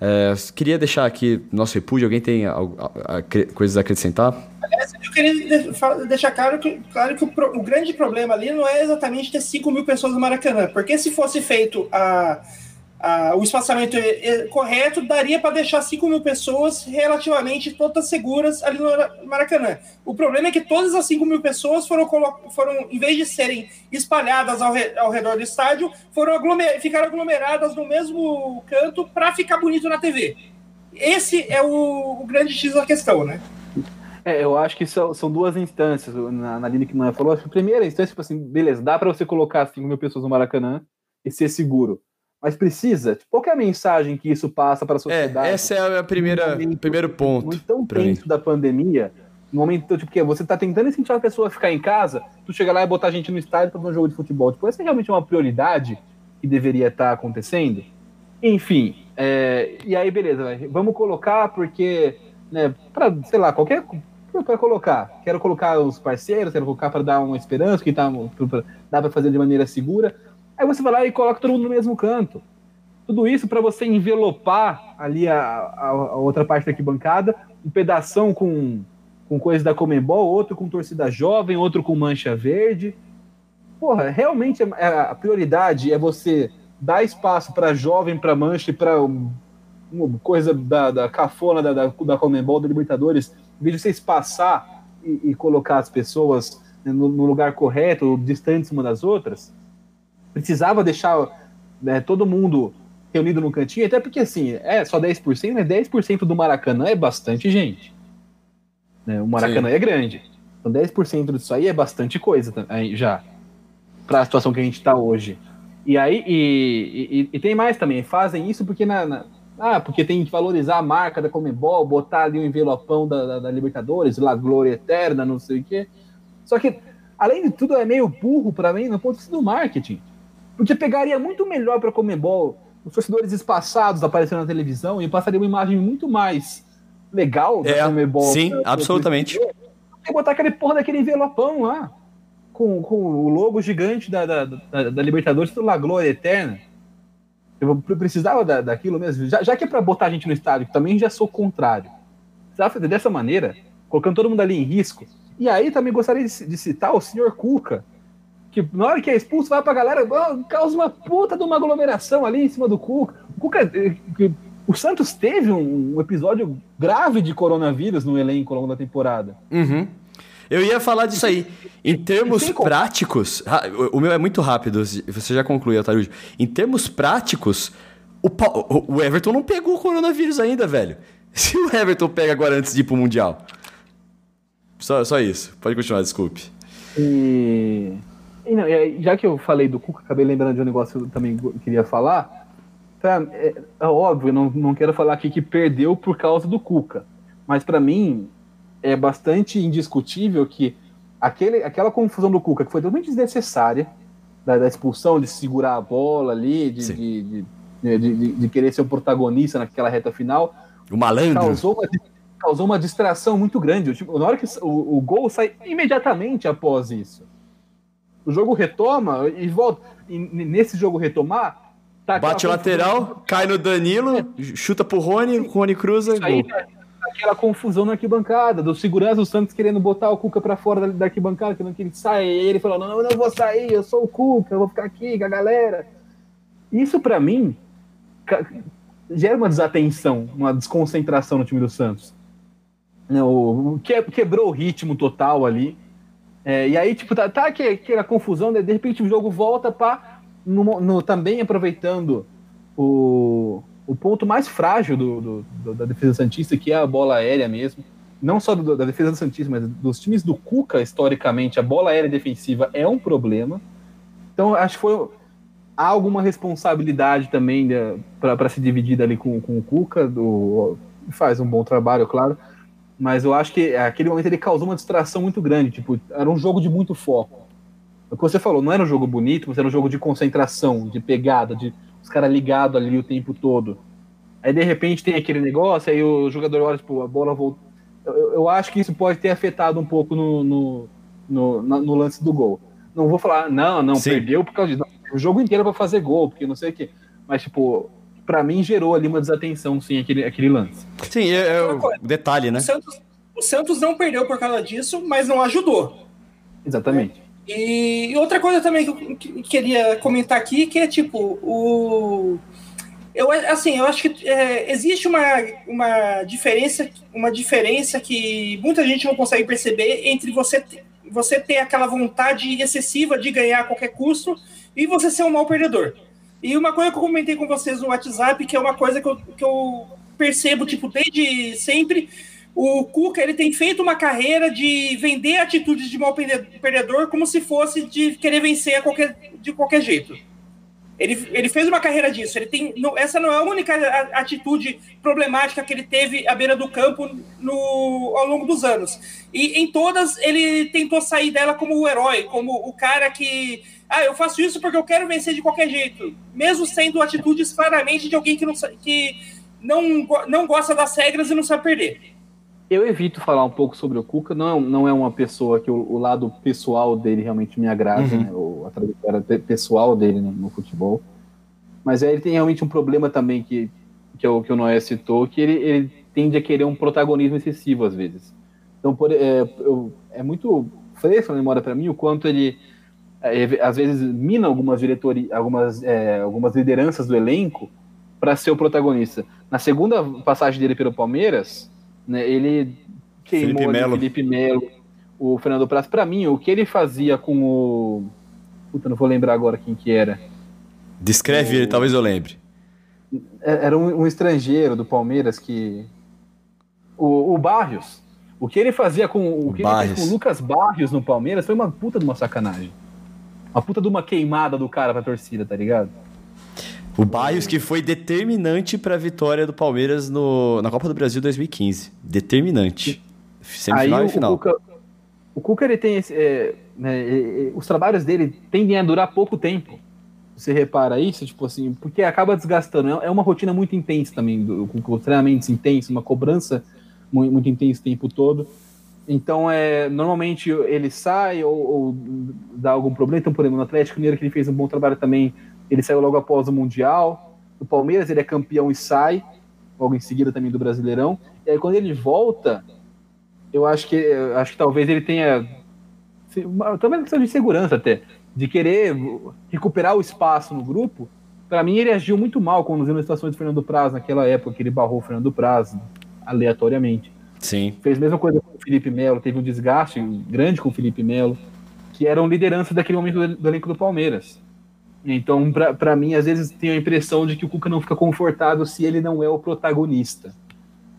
É, queria deixar aqui nosso repúdio. Alguém tem a, a, a, coisas a acrescentar? Aliás, eu queria deixar claro que, claro que o, o, grande problema ali não é exatamente ter 5 mil pessoas no Maracanã, porque se fosse feito a o espaçamento correto, daria para deixar 5 mil pessoas relativamente todas seguras ali no Maracanã. O problema é que todas as 5 mil pessoas foram, foram, em vez de serem espalhadas ao, re, ao redor do estádio, foram aglomer, ficaram aglomeradas no mesmo canto para ficar bonito na TV. Esse é o, o, grande X da questão, né? É, eu acho que são, são duas instâncias, na, na linha que não falou. A primeira instância, tipo assim, beleza, dá para você colocar 5 mil pessoas no Maracanã e ser seguro mas precisa. Qual é a mensagem que isso passa para a é, sociedade? É, essa é a primeira, momento, primeiro ponto. Muito tão tenso da pandemia, no momento tipo que você está tentando incentivar a pessoa a ficar em casa, tu chega lá e botar a gente no estádio para ver um jogo de futebol. Tipo, essa é realmente uma prioridade que deveria estar tá acontecendo? Enfim, é, e aí beleza, vamos colocar porque, né, para sei lá, qualquer para colocar. Quero colocar os parceiros, quero colocar para dar uma esperança, que tá, pra, dá para fazer de maneira segura. Aí você vai lá e coloca todo mundo no mesmo canto. Tudo isso para você envelopar ali a, a, a, outra parte da arquibancada, um pedação com, com coisas da Comembol, outro com torcida jovem, outro com mancha verde. Porra, realmente a, é, a prioridade é você dar espaço para jovem, para mancha e para um, coisa da, da cafona da, da, da Comembol, da Libertadores, em vez de você espaçar e, e colocar as pessoas no, no lugar correto, distantes uma das outras precisava deixar né, todo mundo reunido no cantinho, até porque assim, é só 10%, mas 10% do Maracanã é bastante gente. Né? O Maracanã Sim. é grande. Então 10% disso aí é bastante coisa já. Para a situação que a gente está hoje. E aí, e, e, e, tem mais também, fazem isso porque na, na, ah, porque tem que valorizar a marca da Comebol, botar ali o um envelopão da, da, da Libertadores, lá Glória Eterna, não sei o quê. Só que, além de tudo, é meio burro para mim no ponto de vista do marketing. Porque pegaria muito melhor para a Comembol os torcedores espaçados aparecendo na televisão e passaria uma imagem muito mais legal da é, Comembol. Sim, pra, absolutamente. E botar aquele porra daquele envelopão lá, com, com o logo gigante da, da, da, da Libertadores do La Glória Eterna. Eu precisava da, daquilo mesmo. Já, já que é para botar a gente no estádio, que também já sou contrário. Precisava fazer dessa maneira, colocando todo mundo ali em risco. E aí também gostaria de, de citar o senhor Cuca, que na hora que é expulso, vai pra galera, causa uma puta de uma aglomeração ali em cima do Cuca. O Cuca. Eh, o Santos teve um, episódio grave de coronavírus no elenco ao longo da temporada. Uhum. Eu ia falar disso aí. Em termos práticos. O meu é muito rápido, você já concluiu, Tarujo. Em termos práticos, o, o Everton não pegou o coronavírus ainda, velho. (laughs) Se o Everton pega agora antes de ir pro Mundial. Só, só isso. Pode continuar, desculpe. E. E não, já que eu falei do Cuca, acabei lembrando de um negócio que eu também queria falar. Pra, é, é, óbvio, não, não quero falar aqui que perdeu por causa do Cuca. Mas para mim é bastante indiscutível que aquele, aquela confusão do Cuca, que foi totalmente desnecessária, da, da expulsão, de segurar a bola ali, de, de, de, de, de querer ser o protagonista naquela reta final. O malandro. Causou uma, causou uma distração muito grande. Tipo, na hora que o, o gol sai imediatamente após isso o jogo retoma e volta. E nesse jogo retomar. Tá Bate lateral, cai no Danilo, é. chuta pro Rony, o Rony cruza e gol. Tá aquela confusão na arquibancada, do segurança do Santos querendo botar o Cuca para fora da, da arquibancada, querendo que ele saia. E ele falou: não, eu não vou sair, eu sou o Cuca, eu vou ficar aqui com a galera. Isso, para mim, gera uma desatenção, uma desconcentração no time do Santos. O, quebrou o ritmo total ali. É, e aí, tipo, tá, tá que, aquela confusão, né? de repente o jogo volta para também aproveitando o, o ponto mais frágil do, do, do, da defesa Santista, que é a bola aérea mesmo. Não só da defesa do Santista, mas dos times do Cuca, historicamente, a bola aérea defensiva é um problema. Então, acho que foi. há alguma responsabilidade também né, para se dividir ali com, com o Cuca, do, faz um bom trabalho, claro, mas eu acho que aquele momento ele causou uma distração muito grande, tipo, era um jogo de muito foco. O que você falou, não era um jogo bonito, mas era um jogo de concentração, de pegada, de os caras ligados ali o tempo todo. Aí de repente tem aquele negócio, aí o jogador olha, tipo, a bola voltou. Eu, eu acho que isso pode ter afetado um pouco no, no, no, no lance do gol. Não vou falar, não, não, Sim. perdeu por causa disso. O jogo inteiro para fazer gol, porque não sei o quê. Mas, tipo, para mim gerou ali uma desatenção, sim, aquele, aquele lance. Sim, é, é o detalhe, né? O Santos, o Santos não perdeu por causa disso, mas não ajudou. Exatamente. E, outra coisa também que eu queria comentar aqui, que é tipo, o. Eu, assim, eu acho que é, existe uma, uma diferença, uma diferença que muita gente não consegue perceber entre você, você ter aquela vontade excessiva de ganhar a qualquer custo e você ser um mau perdedor. E uma coisa que eu comentei com vocês no WhatsApp, que é uma coisa que eu, que eu percebo, tipo, desde sempre, o Cuca ele tem feito uma carreira de vender atitudes de mau perdedor como se fosse de querer vencer a qualquer, de qualquer jeito. Ele, ele fez uma carreira disso. Ele tem, não, essa não é a única atitude problemática que ele teve à beira do campo no, ao longo dos anos. E em todas ele tentou sair dela como o herói, como o cara que ah, eu faço isso porque eu quero vencer de qualquer jeito, mesmo sendo atitudes claramente de alguém que não, que não, não gosta das regras e não sabe perder. Eu evito falar um pouco sobre o Cuca, não é, não é uma pessoa que o, o lado pessoal dele realmente me agrada, uhum. né, o, a trajetória pessoal dele no, no, futebol. Mas ele tem realmente um problema também que, que, é o, que o Noé citou, que ele, ele tende a querer um protagonismo excessivo às vezes. Então, por, é, eu, é muito fresco na memória para mim o quanto ele é, às vezes mina algumas diretorias, algumas, é, algumas lideranças do elenco para ser o protagonista. Na segunda passagem dele pelo Palmeiras, né, ele queimou Felipe Melo. Felipe Melo, o Fernando Praz. Para mim, o que ele fazia com o. Puta, não vou lembrar agora quem que era. Descreve o... ele, talvez eu lembre. É, era um, um estrangeiro do Palmeiras que. O, o Barrios. O que ele fazia com o que ele fez com o Lucas Barrios no Palmeiras foi uma puta de uma sacanagem. Uma puta de uma queimada do cara pra torcida, tá ligado? O Barrios que foi determinante para a vitória do Palmeiras no, na Copa do Brasil 2015. Determinante. Semifinal Aí, e final. O Cuca, o Cuca ele tem esse, é, né, os trabalhos dele tendem a durar pouco tempo. Você repara isso, tipo assim, porque acaba desgastando. É uma rotina muito intensa também, do, com treinamentos intensos, uma cobrança muito, muito intensa o tempo todo. Então, é, normalmente ele sai ou, ou, dá algum problema. Então, por exemplo, no Atlético Mineiro, que ele fez um bom trabalho também, ele saiu logo após o Mundial. No Palmeiras, ele é campeão e sai, logo em seguida também do Brasileirão. E aí, quando ele volta, eu acho que, eu acho que talvez ele tenha. Talvez questão de segurança até, de querer recuperar o espaço no grupo. Para mim, ele agiu muito mal conduzindo a situação de Fernando Praz naquela época, que ele barrou o Fernando Praz aleatoriamente. Sim. Fez a mesma coisa com o Felipe Melo, teve um desgaste grande com o Felipe Melo, que eram lideranças daquele momento do, do elenco do Palmeiras. Então, para mim, às vezes tenho a impressão de que o Cuca não fica confortável se ele não é o protagonista.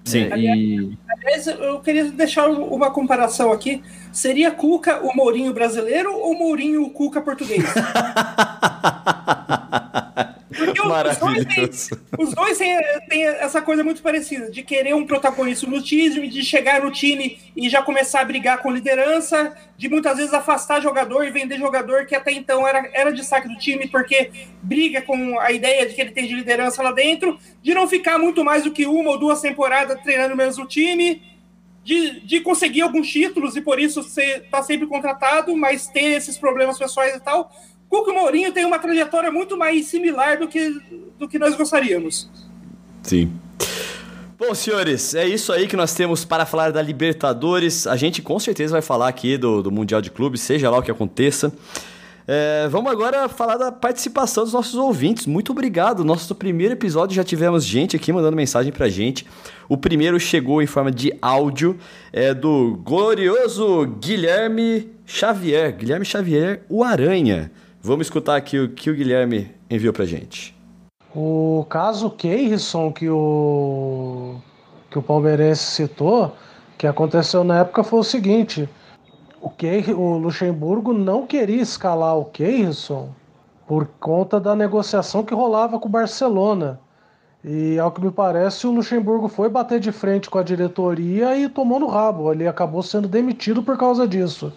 Sim. É, e... Aliás, eu queria deixar uma comparação aqui. Seria Cuca o Mourinho brasileiro ou Mourinho o Cuca português? (laughs) Porque os dois, têm, os dois têm, têm, essa coisa muito parecida, de querer um protagonista no time, de chegar no time e já começar a brigar com liderança, de muitas vezes afastar jogador e vender jogador que até então era, era destaque do time, porque briga com a ideia de que ele tem de liderança lá dentro, de não ficar muito mais do que uma ou duas temporadas treinando o mesmo time, de, de conseguir alguns títulos e por isso ser, tá sempre contratado, mas ter esses problemas pessoais e tal. Cuca Mourinho tem uma trajetória muito mais similar do que, do que nós gostaríamos. Sim. Bom, senhores, é isso aí que nós temos para falar da Libertadores. A gente com certeza vai falar aqui do, do Mundial de Clubes, seja lá o que aconteça. É, vamos agora falar da participação dos nossos ouvintes. Muito obrigado. Nosso primeiro episódio já tivemos gente aqui mandando mensagem pra gente. O primeiro chegou em forma de áudio, é do glorioso Guilherme Xavier. Guilherme Xavier, o Aranha. Vamos escutar aqui o que o Guilherme enviou pra gente. O caso Keirson que o que o palmeirense citou, que aconteceu na época foi o seguinte: o, Keir, o Luxemburgo não queria escalar o Keirson por conta da negociação que rolava com o Barcelona. E ao que me parece, o Luxemburgo foi bater de frente com a diretoria e tomou no rabo. Ele acabou sendo demitido por causa disso.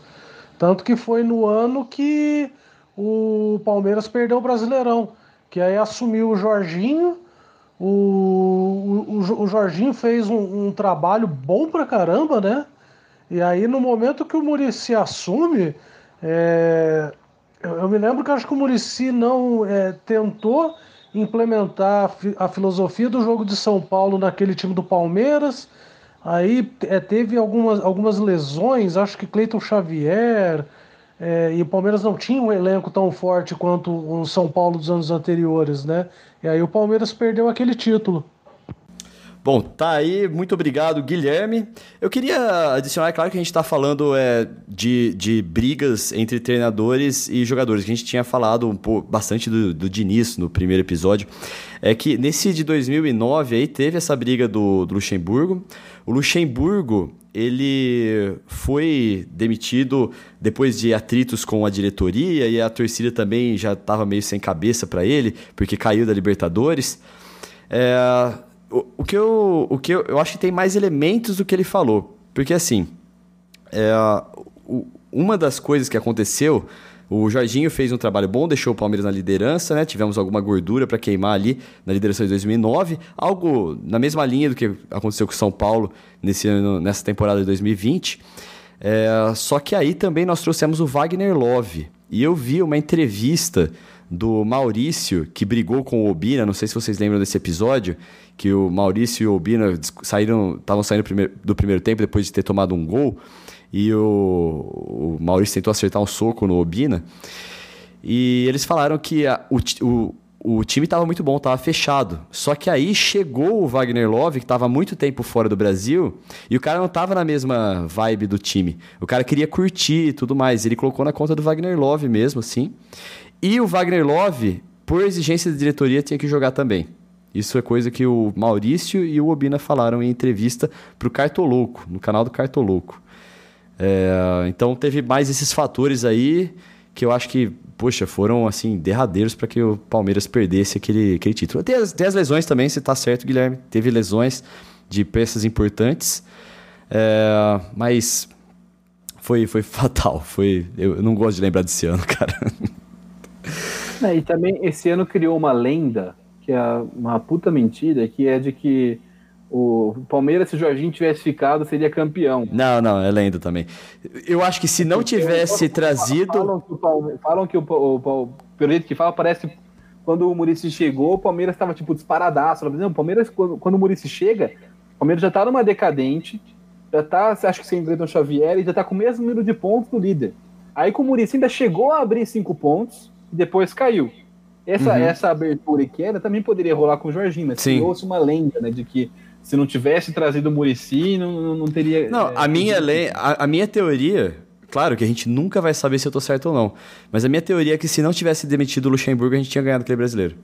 Tanto que foi no ano que o Palmeiras perdeu o Brasileirão, que aí assumiu o Jorginho. O, o, o Jorginho fez um, um, trabalho bom pra caramba, né? E aí, no momento que o Murici assume, é, eu, eu, me lembro que acho que o Murici não é, tentou implementar a filosofia do jogo de São Paulo naquele time do Palmeiras. Aí é, teve algumas, algumas lesões, acho que Cleiton Xavier, é, e o Palmeiras não tinha um elenco tão forte quanto o São Paulo dos anos anteriores, né? E aí o Palmeiras perdeu aquele título. Bom, tá aí, muito obrigado, Guilherme. Eu queria adicionar, é claro que a gente está falando é, de, de brigas entre treinadores e jogadores, que a gente tinha falado um pouco, bastante do, do Diniz no primeiro episódio. É que nesse de 2009 aí teve essa briga do, do Luxemburgo. O Luxemburgo, ele foi demitido depois de atritos com a diretoria e a torcida também já estava meio sem cabeça para ele, porque caiu da Libertadores. É, o, o, que, eu, o que eu, eu acho que tem mais elementos do que ele falou. Porque, assim, é, o, uma das coisas que aconteceu, o Jorginho fez um trabalho bom, deixou o Palmeiras na liderança, né? Tivemos alguma gordura para queimar ali na liderança de 2009, algo na mesma linha do que aconteceu com o São Paulo nesse ano, nessa temporada de 2020. É, só que aí também nós trouxemos o Wagner Love. E eu vi uma entrevista do Maurício, que brigou com o Obina, não sei se vocês lembram desse episódio, que o Maurício e o Obina saíram, estavam saindo do primeiro tempo depois de ter tomado um gol, e o, o Maurício tentou acertar um soco no Obina, e eles falaram que a, o, o, o time estava muito bom, estava fechado. Só que aí chegou o Wagner Love, que estava muito tempo fora do Brasil, e o cara não estava na mesma vibe do time. O cara queria curtir e tudo mais. Ele colocou na conta do Wagner Love mesmo, assim. E o Wagner Love, por exigência da diretoria, tinha que jogar também. Isso é coisa que o Maurício e o Obina falaram em entrevista para o Cartoloco, no canal do Cartoloco. É, então teve mais esses fatores aí que eu acho que, poxa, foram assim derradeiros para que o Palmeiras perdesse aquele, aquele título. Tem as, tem as lesões também, você está certo, Guilherme. Teve lesões de peças importantes, é, mas foi, foi (laughs) fatal. Foi, eu não gosto de lembrar desse ano, (laughs) cara. É, e também esse ano criou uma lenda, que é uma puta mentira, que é de que o Palmeiras, se o Jorginho tivesse ficado, seria campeão. Não, não, é lenda também. Eu acho que se não tivesse trazido. Falam que o, Palmeiras, falam que o, o, pelo jeito que fala, parece que quando o Murici chegou, o Palmeiras estava tipo disparadaço. Não, o Palmeiras, quando, quando o Murici chega, o Palmeiras já está numa decadente, já tá, acho que sem Brandon Xavier, e já está com o mesmo número de pontos do líder. Aí com o Murici ainda chegou a abrir cinco pontos, e depois caiu. Essa, uhum. essa abertura e queda também poderia rolar com o Jorginho, mas criou-se uma lenda, né, de que se não tivesse trazido o Murici, não, não teria. Não, é, a, minha a, a, minha teoria, claro que a gente nunca vai saber se eu tô certo ou não, mas a minha teoria é que se não tivesse demitido o Luxemburgo, a gente tinha ganhado aquele brasileiro.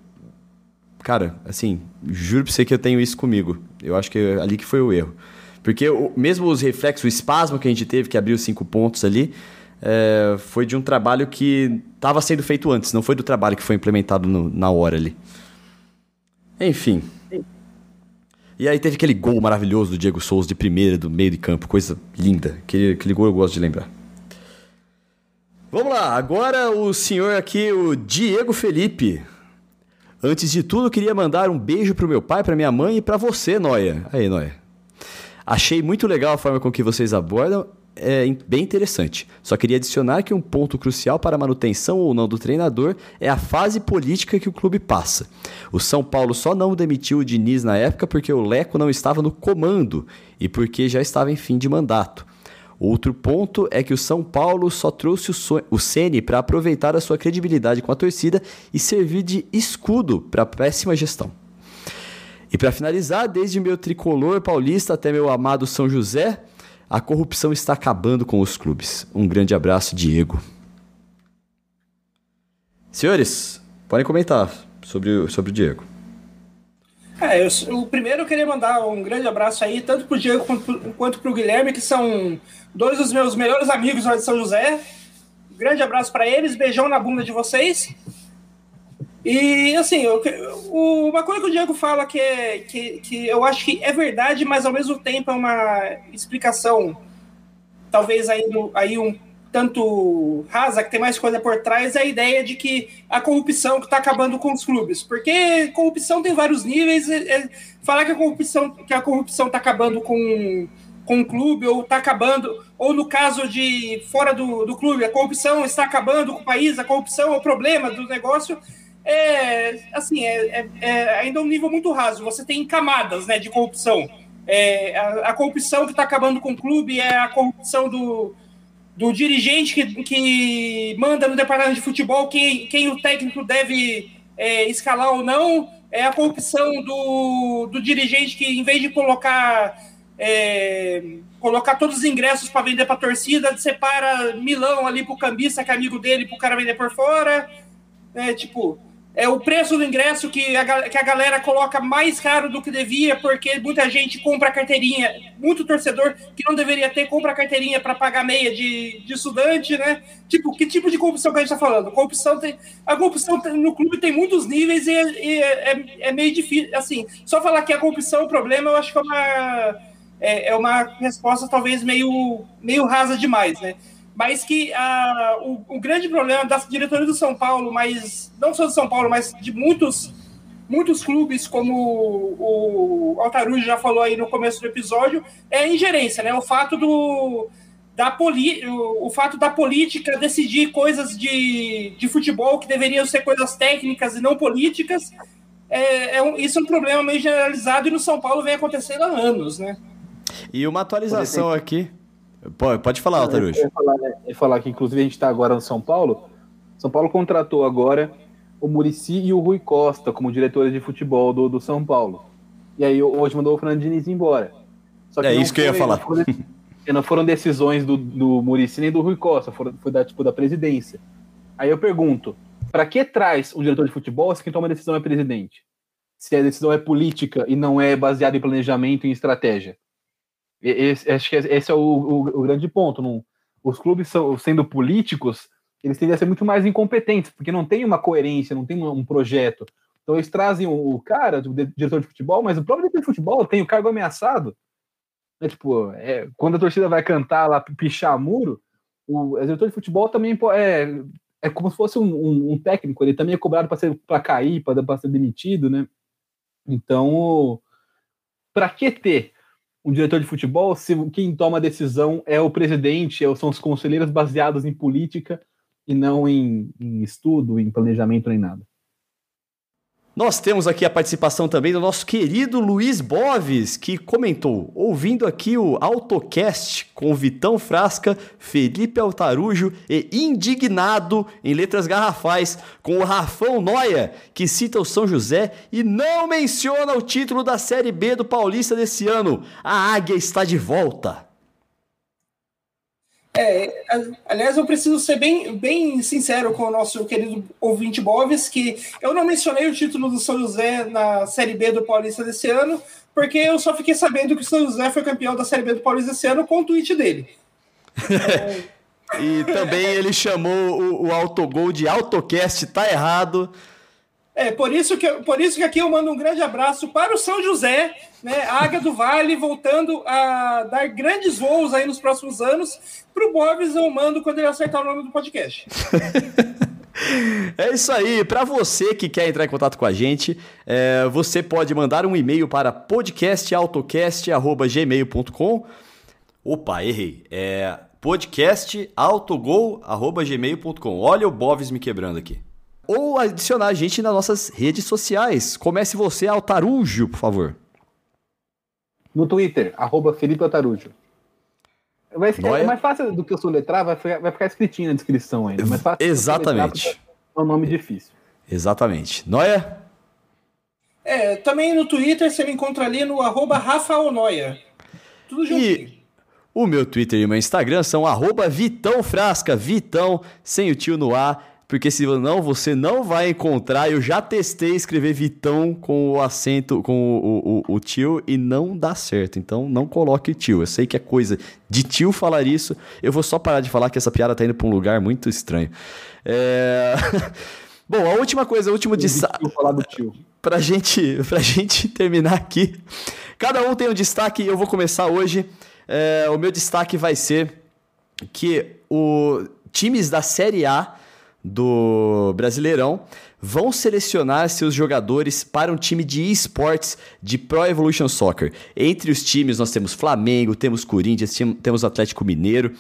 Cara, assim, juro pra você que eu tenho isso comigo. Eu acho que é ali que foi o erro. Porque o, mesmo os reflexos, o espasmo que a gente teve, que abriu cinco pontos ali, é, foi de um trabalho que estava sendo feito antes, não foi do trabalho que foi implementado no, na hora ali. Enfim. E aí teve aquele gol maravilhoso do Diego Souza de primeira, do meio de campo, coisa linda. Aquele, aquele gol eu gosto de lembrar. Vamos lá, agora o senhor aqui, o Diego Felipe. Antes de tudo, queria mandar um beijo pro meu pai, pra minha mãe e pra você, Noia. Aí, Noia. Achei muito legal a forma com que vocês abordam é bem interessante. Só queria adicionar que um ponto crucial para a manutenção ou não do treinador é a fase política que o clube passa. O São Paulo só não demitiu o Diniz na época porque o Leco não estava no comando e porque já estava em fim de mandato. Outro ponto é que o São Paulo só trouxe o Ceni para aproveitar a sua credibilidade com a torcida e servir de escudo para a péssima gestão. E para finalizar, desde meu tricolor paulista até meu amado São José, a corrupção está acabando com os clubes. Um grande abraço, Diego. Senhores, podem comentar sobre, sobre o Diego. É, eu, o primeiro eu queria mandar um grande abraço aí, tanto pro Diego quanto, quanto pro Guilherme, que são dois dos meus melhores amigos lá de São José. Um grande abraço para eles, beijão na bunda de vocês. E assim, o, uma coisa que o Diego fala que, é, que, que eu acho que é verdade, mas ao mesmo tempo é uma explicação, talvez ainda aí um tanto rasa, que tem mais coisa por trás, é a ideia de que a corrupção que está acabando com os clubes. Porque corrupção tem vários níveis. É, é, falar que a corrupção que a corrupção está acabando com, com o clube, ou está acabando, ou no caso de fora do, do clube, a corrupção está acabando com o país, a corrupção é o problema do negócio. É assim, é, é, é ainda um nível muito raso. Você tem camadas né, de corrupção. É, a, a corrupção que está acabando com o clube é a corrupção do, do dirigente que, que manda no departamento de futebol quem, quem o técnico deve é, escalar ou não, é a corrupção do, do dirigente que, em vez de colocar é, colocar todos os ingressos para vender para torcida, separa milão ali para o cambista, que é amigo dele, para o cara vender por fora. É, tipo, é o preço do ingresso que a, que a galera coloca mais caro do que devia, porque muita gente compra carteirinha, muito torcedor que não deveria ter, compra carteirinha para pagar meia de, de estudante, né? Tipo, que tipo de corrupção que a gente está falando? Corrupção tem, a corrupção no clube tem muitos níveis e, é, e é, é, é, meio difícil, assim, só falar que a corrupção é o problema, eu acho que é uma, é, é uma resposta talvez meio, meio rasa demais, né? Mas que ah, o, o, grande problema da diretoria do São Paulo, mas não só do São Paulo, mas de muitos muitos clubes, como o, Altarujo já falou aí no começo do episódio, é a ingerência, né? O fato do da poli, o, o fato da política decidir coisas de, de futebol que deveriam ser coisas técnicas e não políticas, é, é um, isso é um problema meio generalizado e no São Paulo vem acontecendo há anos, né? E uma atualização aqui Pode, pode falar, Altarujo. Eu ia falar, né, ia falar que, inclusive, a gente está agora no São Paulo. São Paulo contratou agora o Murici e o Rui Costa como diretores de futebol do, do São Paulo. E aí hoje mandou o Fernando Diniz embora. é isso que eu ia falar. Não foram, não foram decisões do, do Murici nem do Rui Costa, foram, foi da, tipo, da presidência. Aí eu pergunto, para que traz um diretor de futebol se quem toma a decisão é presidente? Se a decisão é política e não é baseada em planejamento e em estratégia. Esse, acho que esse é o, o, o grande ponto. Não, os clubes são, sendo políticos, eles tendem a ser muito mais incompetentes, porque não tem uma coerência, não tem um, projeto. Então eles trazem o, cara, o diretor de futebol, mas o próprio diretor de futebol tem o cargo ameaçado. É, tipo, é, quando a torcida vai cantar lá, pichar muro, o, o diretor de futebol também é, é como se fosse um, um, um técnico, ele também é cobrado para cair, para ser demitido, né? Então, para que ter um diretor de futebol se quem toma a decisão é o presidente, é são os conselheiros baseados em política e não em, em estudo, em planejamento nem nada. Nós temos aqui a participação também do nosso querido Luiz Boves, que comentou, ouvindo aqui o AutoCast com Vitão Frasca, Felipe Altarujo e indignado em letras garrafais com o Rafão Noia, que cita o São José e não menciona o título da Série B do Paulista desse ano. A Águia está de volta. É, aliás, eu preciso ser bem, bem sincero com o nosso querido ouvinte Boves, que eu não mencionei o título do São José na Série B do Paulista desse ano, porque eu só fiquei sabendo que o São José foi campeão da Série B do Paulista desse ano com o tweet dele. (laughs) e também ele chamou o, o autogol de autocast, tá errado. É, por isso, que, por isso que aqui eu mando um grande abraço para o São José, né, Águia do Vale, voltando a dar grandes voos aí nos próximos anos. Para o Bobbs eu mando quando ele acertar o nome do podcast. (laughs) É isso aí. Para você que quer entrar em contato com a gente, é, você pode mandar um e-mail para podcastautocast.gmail.com Opa, errei. É podcastautogol.gmail.com Olha o Boves me quebrando aqui ou adicionar a gente nas nossas redes sociais. Comece você, Altarujo, por favor. No Twitter, arroba Felipe Altarujo. Vai ficar, é mais fácil do que eu soletrar, vai ficar, vai ficar escritinho na descrição ainda. Mais fácil Exatamente. É um nome difícil. Exatamente. Noia? É, também no Twitter você me encontra ali no arroba Rafael Noia. Tudo juntinho. E o meu Twitter e o meu Instagram são arroba Vitão Frasca, Vitão, sem o tio no ar porque se não, você não vai encontrar. Eu já testei escrever Vitão com o acento, com o, o, o, tio e não dá certo. Então não coloque tio. Eu sei que é coisa de tio falar isso. Eu vou só parar de falar que essa piada tá indo pra um lugar muito estranho. É... (laughs) Bom, a última coisa, o último destaque. Vou falar do tio. (laughs) Pra gente, pra gente terminar aqui. Cada um tem um destaque e eu vou começar hoje. É, o meu destaque vai ser que o times da Série A do Brasileirão vão selecionar seus jogadores para um time de esportes de Pro Evolution Soccer. Entre os times nós temos Flamengo, temos Corinthians, temos Atlético Mineiro,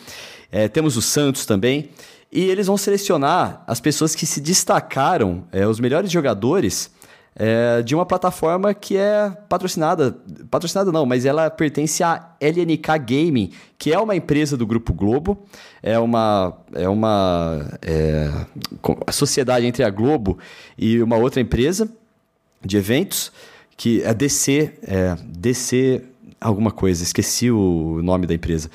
é, temos o Santos também. E eles vão selecionar as pessoas que se destacaram, é, os melhores jogadores é, de uma plataforma que é patrocinada, patrocinada não, mas ela pertence à LNK Gaming, que é uma empresa do Grupo Globo, é uma, é uma é, sociedade entre a Globo e uma outra empresa de eventos, que é DC, é, DC alguma coisa, esqueci o nome da empresa.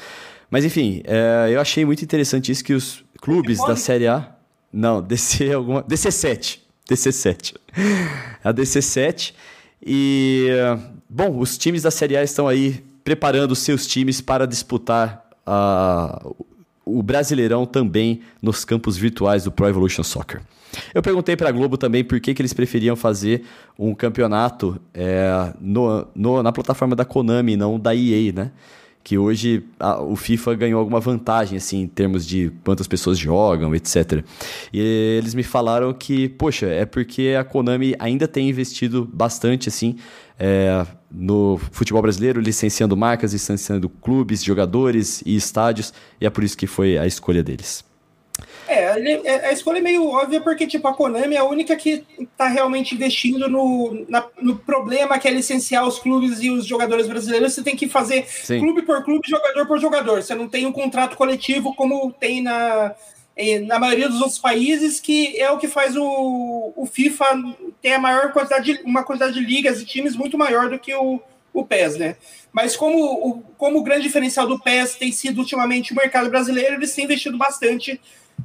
Mas enfim, é, eu achei muito interessante isso que os clubes da Série A. Não, DC alguma. DC7. DC7. A DC7. E. Bom, os times da Série A estão aí preparando seus times para disputar o Brasileirão também nos campos virtuais do Pro Evolution Soccer. Eu perguntei para a Globo também por que, que eles preferiam fazer um campeonato é, no, no, na plataforma da Konami, não da EA, né? Que hoje a, o FIFA ganhou alguma vantagem, assim, em termos de quantas pessoas jogam, etc. E eles me falaram que, poxa, é porque a Konami ainda tem investido bastante, assim, é, no futebol brasileiro, licenciando marcas, licenciando clubes, jogadores e estádios, e é por isso que foi a escolha deles. É, é, a escolha é meio óbvia porque, tipo, a Konami é a única que está realmente investindo no, na, no problema que é licenciar os clubes e os jogadores brasileiros. Você tem que fazer Sim. clube por clube, jogador por jogador. Você não tem um contrato coletivo como tem na, na maioria dos outros países, que é o que faz o, o FIFA ter a maior quantidade, de, uma quantidade de ligas e times muito maior do que o, o PES, né? Mas como o, como o grande diferencial do PES tem sido ultimamente o mercado brasileiro, eles têm investido bastante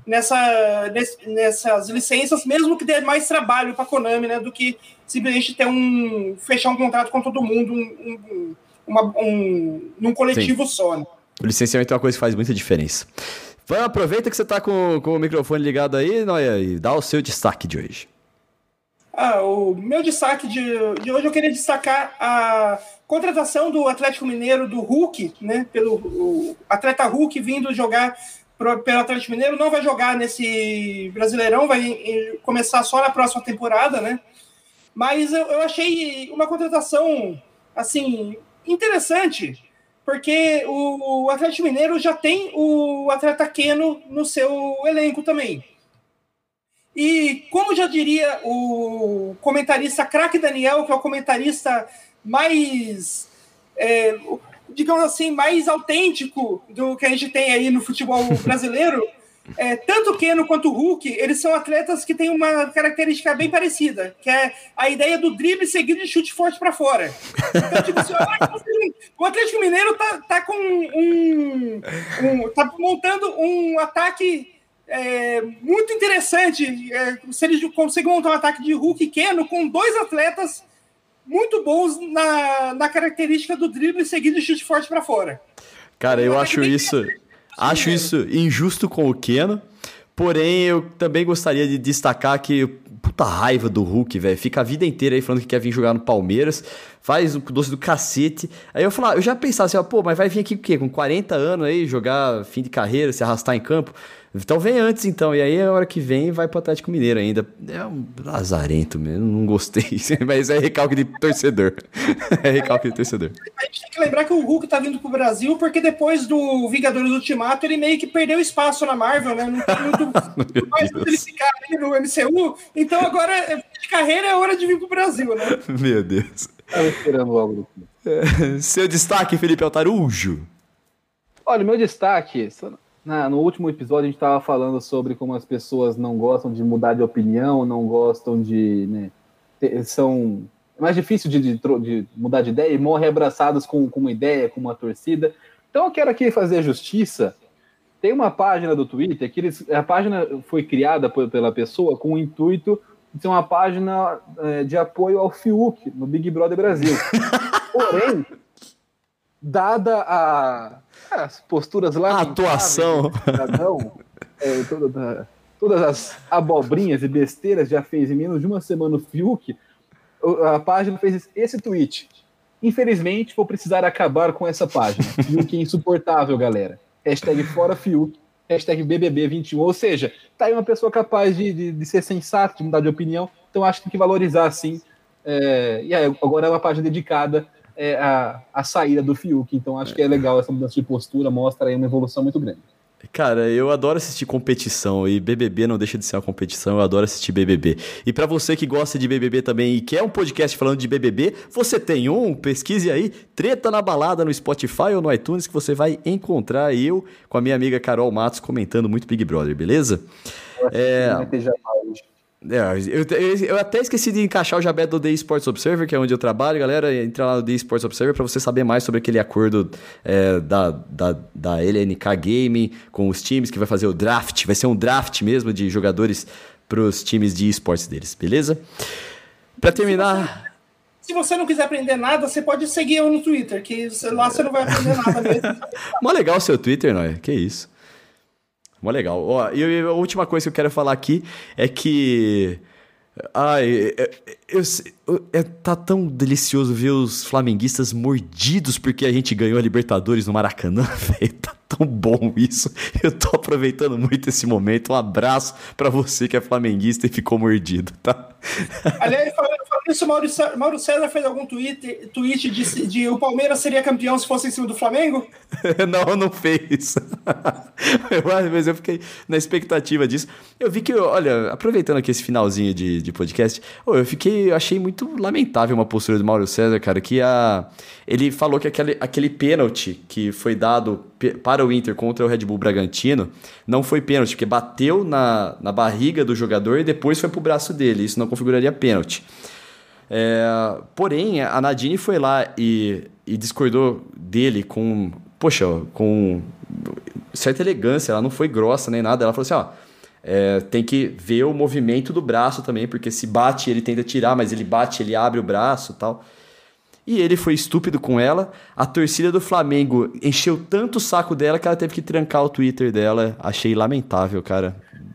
nessa, nessas licenças, mesmo que dê mais trabalho para a Konami, né, do que simplesmente ter um fechar um contrato com todo mundo, um, um, uma, um num coletivo Sim. só. Né? O licenciamento é uma coisa que faz muita diferença. Vai, aproveita que você está com, com o microfone ligado aí, Noia, e dá o seu destaque de hoje. Ah, o meu destaque de, de hoje eu queria destacar a contratação do Atlético Mineiro do Hulk, né? Pelo atleta Hulk vindo jogar pelo Atlético Mineiro, não vai jogar nesse Brasileirão, vai começar só na próxima temporada, né? Mas eu, eu achei uma contratação, assim, interessante, porque o Atlético Mineiro já tem o atleta Keno no seu elenco também. E como já diria o comentarista craque Daniel, que é o comentarista mais é, digamos assim, mais autêntico do que a gente tem aí no futebol (laughs) brasileiro. É, tanto o Keno quanto o Hulk, eles são atletas que têm uma característica bem parecida, que é a ideia do drible seguido de chute forte para fora. Então, tipo assim, (laughs) o Atlético Mineiro tá, tá com um, um, tá montando um ataque é, muito interessante. É, se ele conseguir montar um ataque de Hulk e Keno com dois atletas muito bons na, na característica do drible seguido de chute forte para fora. Cara, eu acho isso, acho isso injusto com o Keno. Porém, eu também gostaria de destacar que puta raiva do Hulk, velho. Fica a vida inteira aí falando que quer vir jogar no Palmeiras, faz o doce do cacete. Aí eu falava, eu já pensava assim, ó, pô, mas vai vir aqui o quê? Com 40 anos aí, jogar fim de carreira, se arrastar em campo. Então vem antes, então. E aí, a hora que vem, vai pro Atlético Mineiro ainda. É um lazarento mesmo, não gostei. (laughs) Mas é recalque de torcedor. (laughs) é recalque de torcedor. A gente tem que lembrar que o Hulk tá vindo pro Brasil porque depois do Vingadores Ultimato, ele meio que perdeu espaço na Marvel, né? Não tem muito (laughs) mais ele ficar ali no MCU. Então agora, de carreira, é hora de vir pro Brasil, né? Meu Deus. Tava esperando logo. É, seu destaque, Felipe Altarujo. Olha, meu destaque na, no último episódio a gente estava falando sobre como as pessoas não gostam de mudar de opinião, não gostam de. Né, ter, são. É mais difícil de, de, de, mudar de ideia e morrem abraçados com, com uma ideia, com uma torcida. Então eu quero aqui fazer justiça. Tem uma página do Twitter que eles, a página foi criada por, pela pessoa com o intuito de ser uma página é, de apoio ao Fiuk no Big Brother Brasil. (laughs) Porém, dada a, as posturas lá. Atuação. Cidadão, é, toda, todas as abobrinhas e besteiras já fez em menos de uma semana o Fiuk, a página fez esse tweet. Infelizmente, vou precisar acabar com essa página. (laughs) Fiuk é insuportável, galera. Hashtag fora Fiuk, hashtag BBB21. Ou seja, tá aí uma pessoa capaz de, de, de ser sensata, de mudar de opinião. Então acho que tem que valorizar, sim. É, e aí, agora é uma página dedicada é, à, à saída do Fiuk. Então acho que é legal essa mudança de postura, mostra aí uma evolução muito grande. Cara, eu adoro assistir competição e BBB não deixa de ser uma competição, eu adoro assistir BBB. E para você que gosta de BBB também e quer um podcast falando de BBB, você tem um, pesquise aí, Treta na Balada no Spotify ou no iTunes que você vai encontrar eu com a minha amiga Carol Matos comentando muito Big Brother, beleza? Eu acho é... que vai ter hoje. É, eu, eu, eu, até esqueci de encaixar o jabé do The Sports Observer, que é onde eu trabalho, galera. Entra lá no The Sports Observer para você saber mais sobre aquele acordo é, da, da, da LNK Game com os times que vai fazer o draft. Vai ser um draft mesmo de jogadores para os times de esportes deles, beleza? Para terminar. Se você não quiser aprender nada, você pode seguir eu no Twitter, que lá você não vai aprender nada mesmo. (laughs) Mó legal o seu Twitter, não é? Que isso. Mó legal. Ó, e a última coisa que eu quero falar aqui é que. Ai, eu, eu, é, tá tão delicioso ver os flamenguistas mordidos porque a gente ganhou a Libertadores no Maracanã, (laughs) velho. Tá tão bom isso. Eu tô aproveitando muito esse momento. Um abraço para você que é flamenguista e ficou mordido, tá? Aliás, falando isso, Mauro, Mauro César fez algum tweet, tweet de, de o Palmeiras seria campeão se fosse em cima do Flamengo? (laughs) não, não fez. (laughs) eu, mas eu fiquei na expectativa disso. Eu vi que, olha, aproveitando aqui esse finalzinho de, de podcast, eu fiquei, eu achei muito lamentável uma postura do Mauro César, cara, que a, ele falou que aquele, aquele pênalti que foi dado para o Inter contra o Red Bull Bragantino não foi pênalti, porque bateu na, na barriga do jogador e depois foi pro braço dele. Isso não configuraria pênalti. É, porém, a Nadine foi lá e, e discordou dele com, poxa, com certa elegância. Ela não foi grossa nem nada. Ela falou assim: ó, é, tem que ver o movimento do braço também, porque se bate ele tenta tirar, mas ele bate, ele abre o braço tal. E ele foi estúpido com ela. A torcida do Flamengo encheu tanto o saco dela que ela teve que trancar o Twitter dela. Achei lamentável, cara.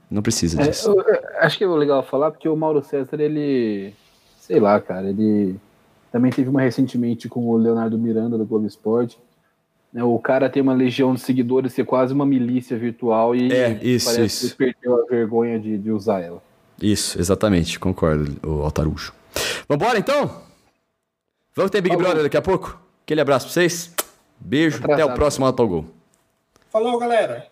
Não precisa é, disso. É, eu, acho que é legal falar, porque o Mauro César, ele sei lá, cara, ele também teve uma recentemente com o Leonardo Miranda do Globo Esporte. Né, o cara tem uma legião de seguidores, ser quase uma milícia virtual e é, isso, parece isso. que perdeu a vergonha de, de usar ela. Isso, exatamente, concordo, o Altarujo. Vambora então? Vamos ter Big Falou. Brother daqui a pouco? Aquele abraço pra vocês. Beijo, Atrasado. até o próximo Autogol. Falou, galera.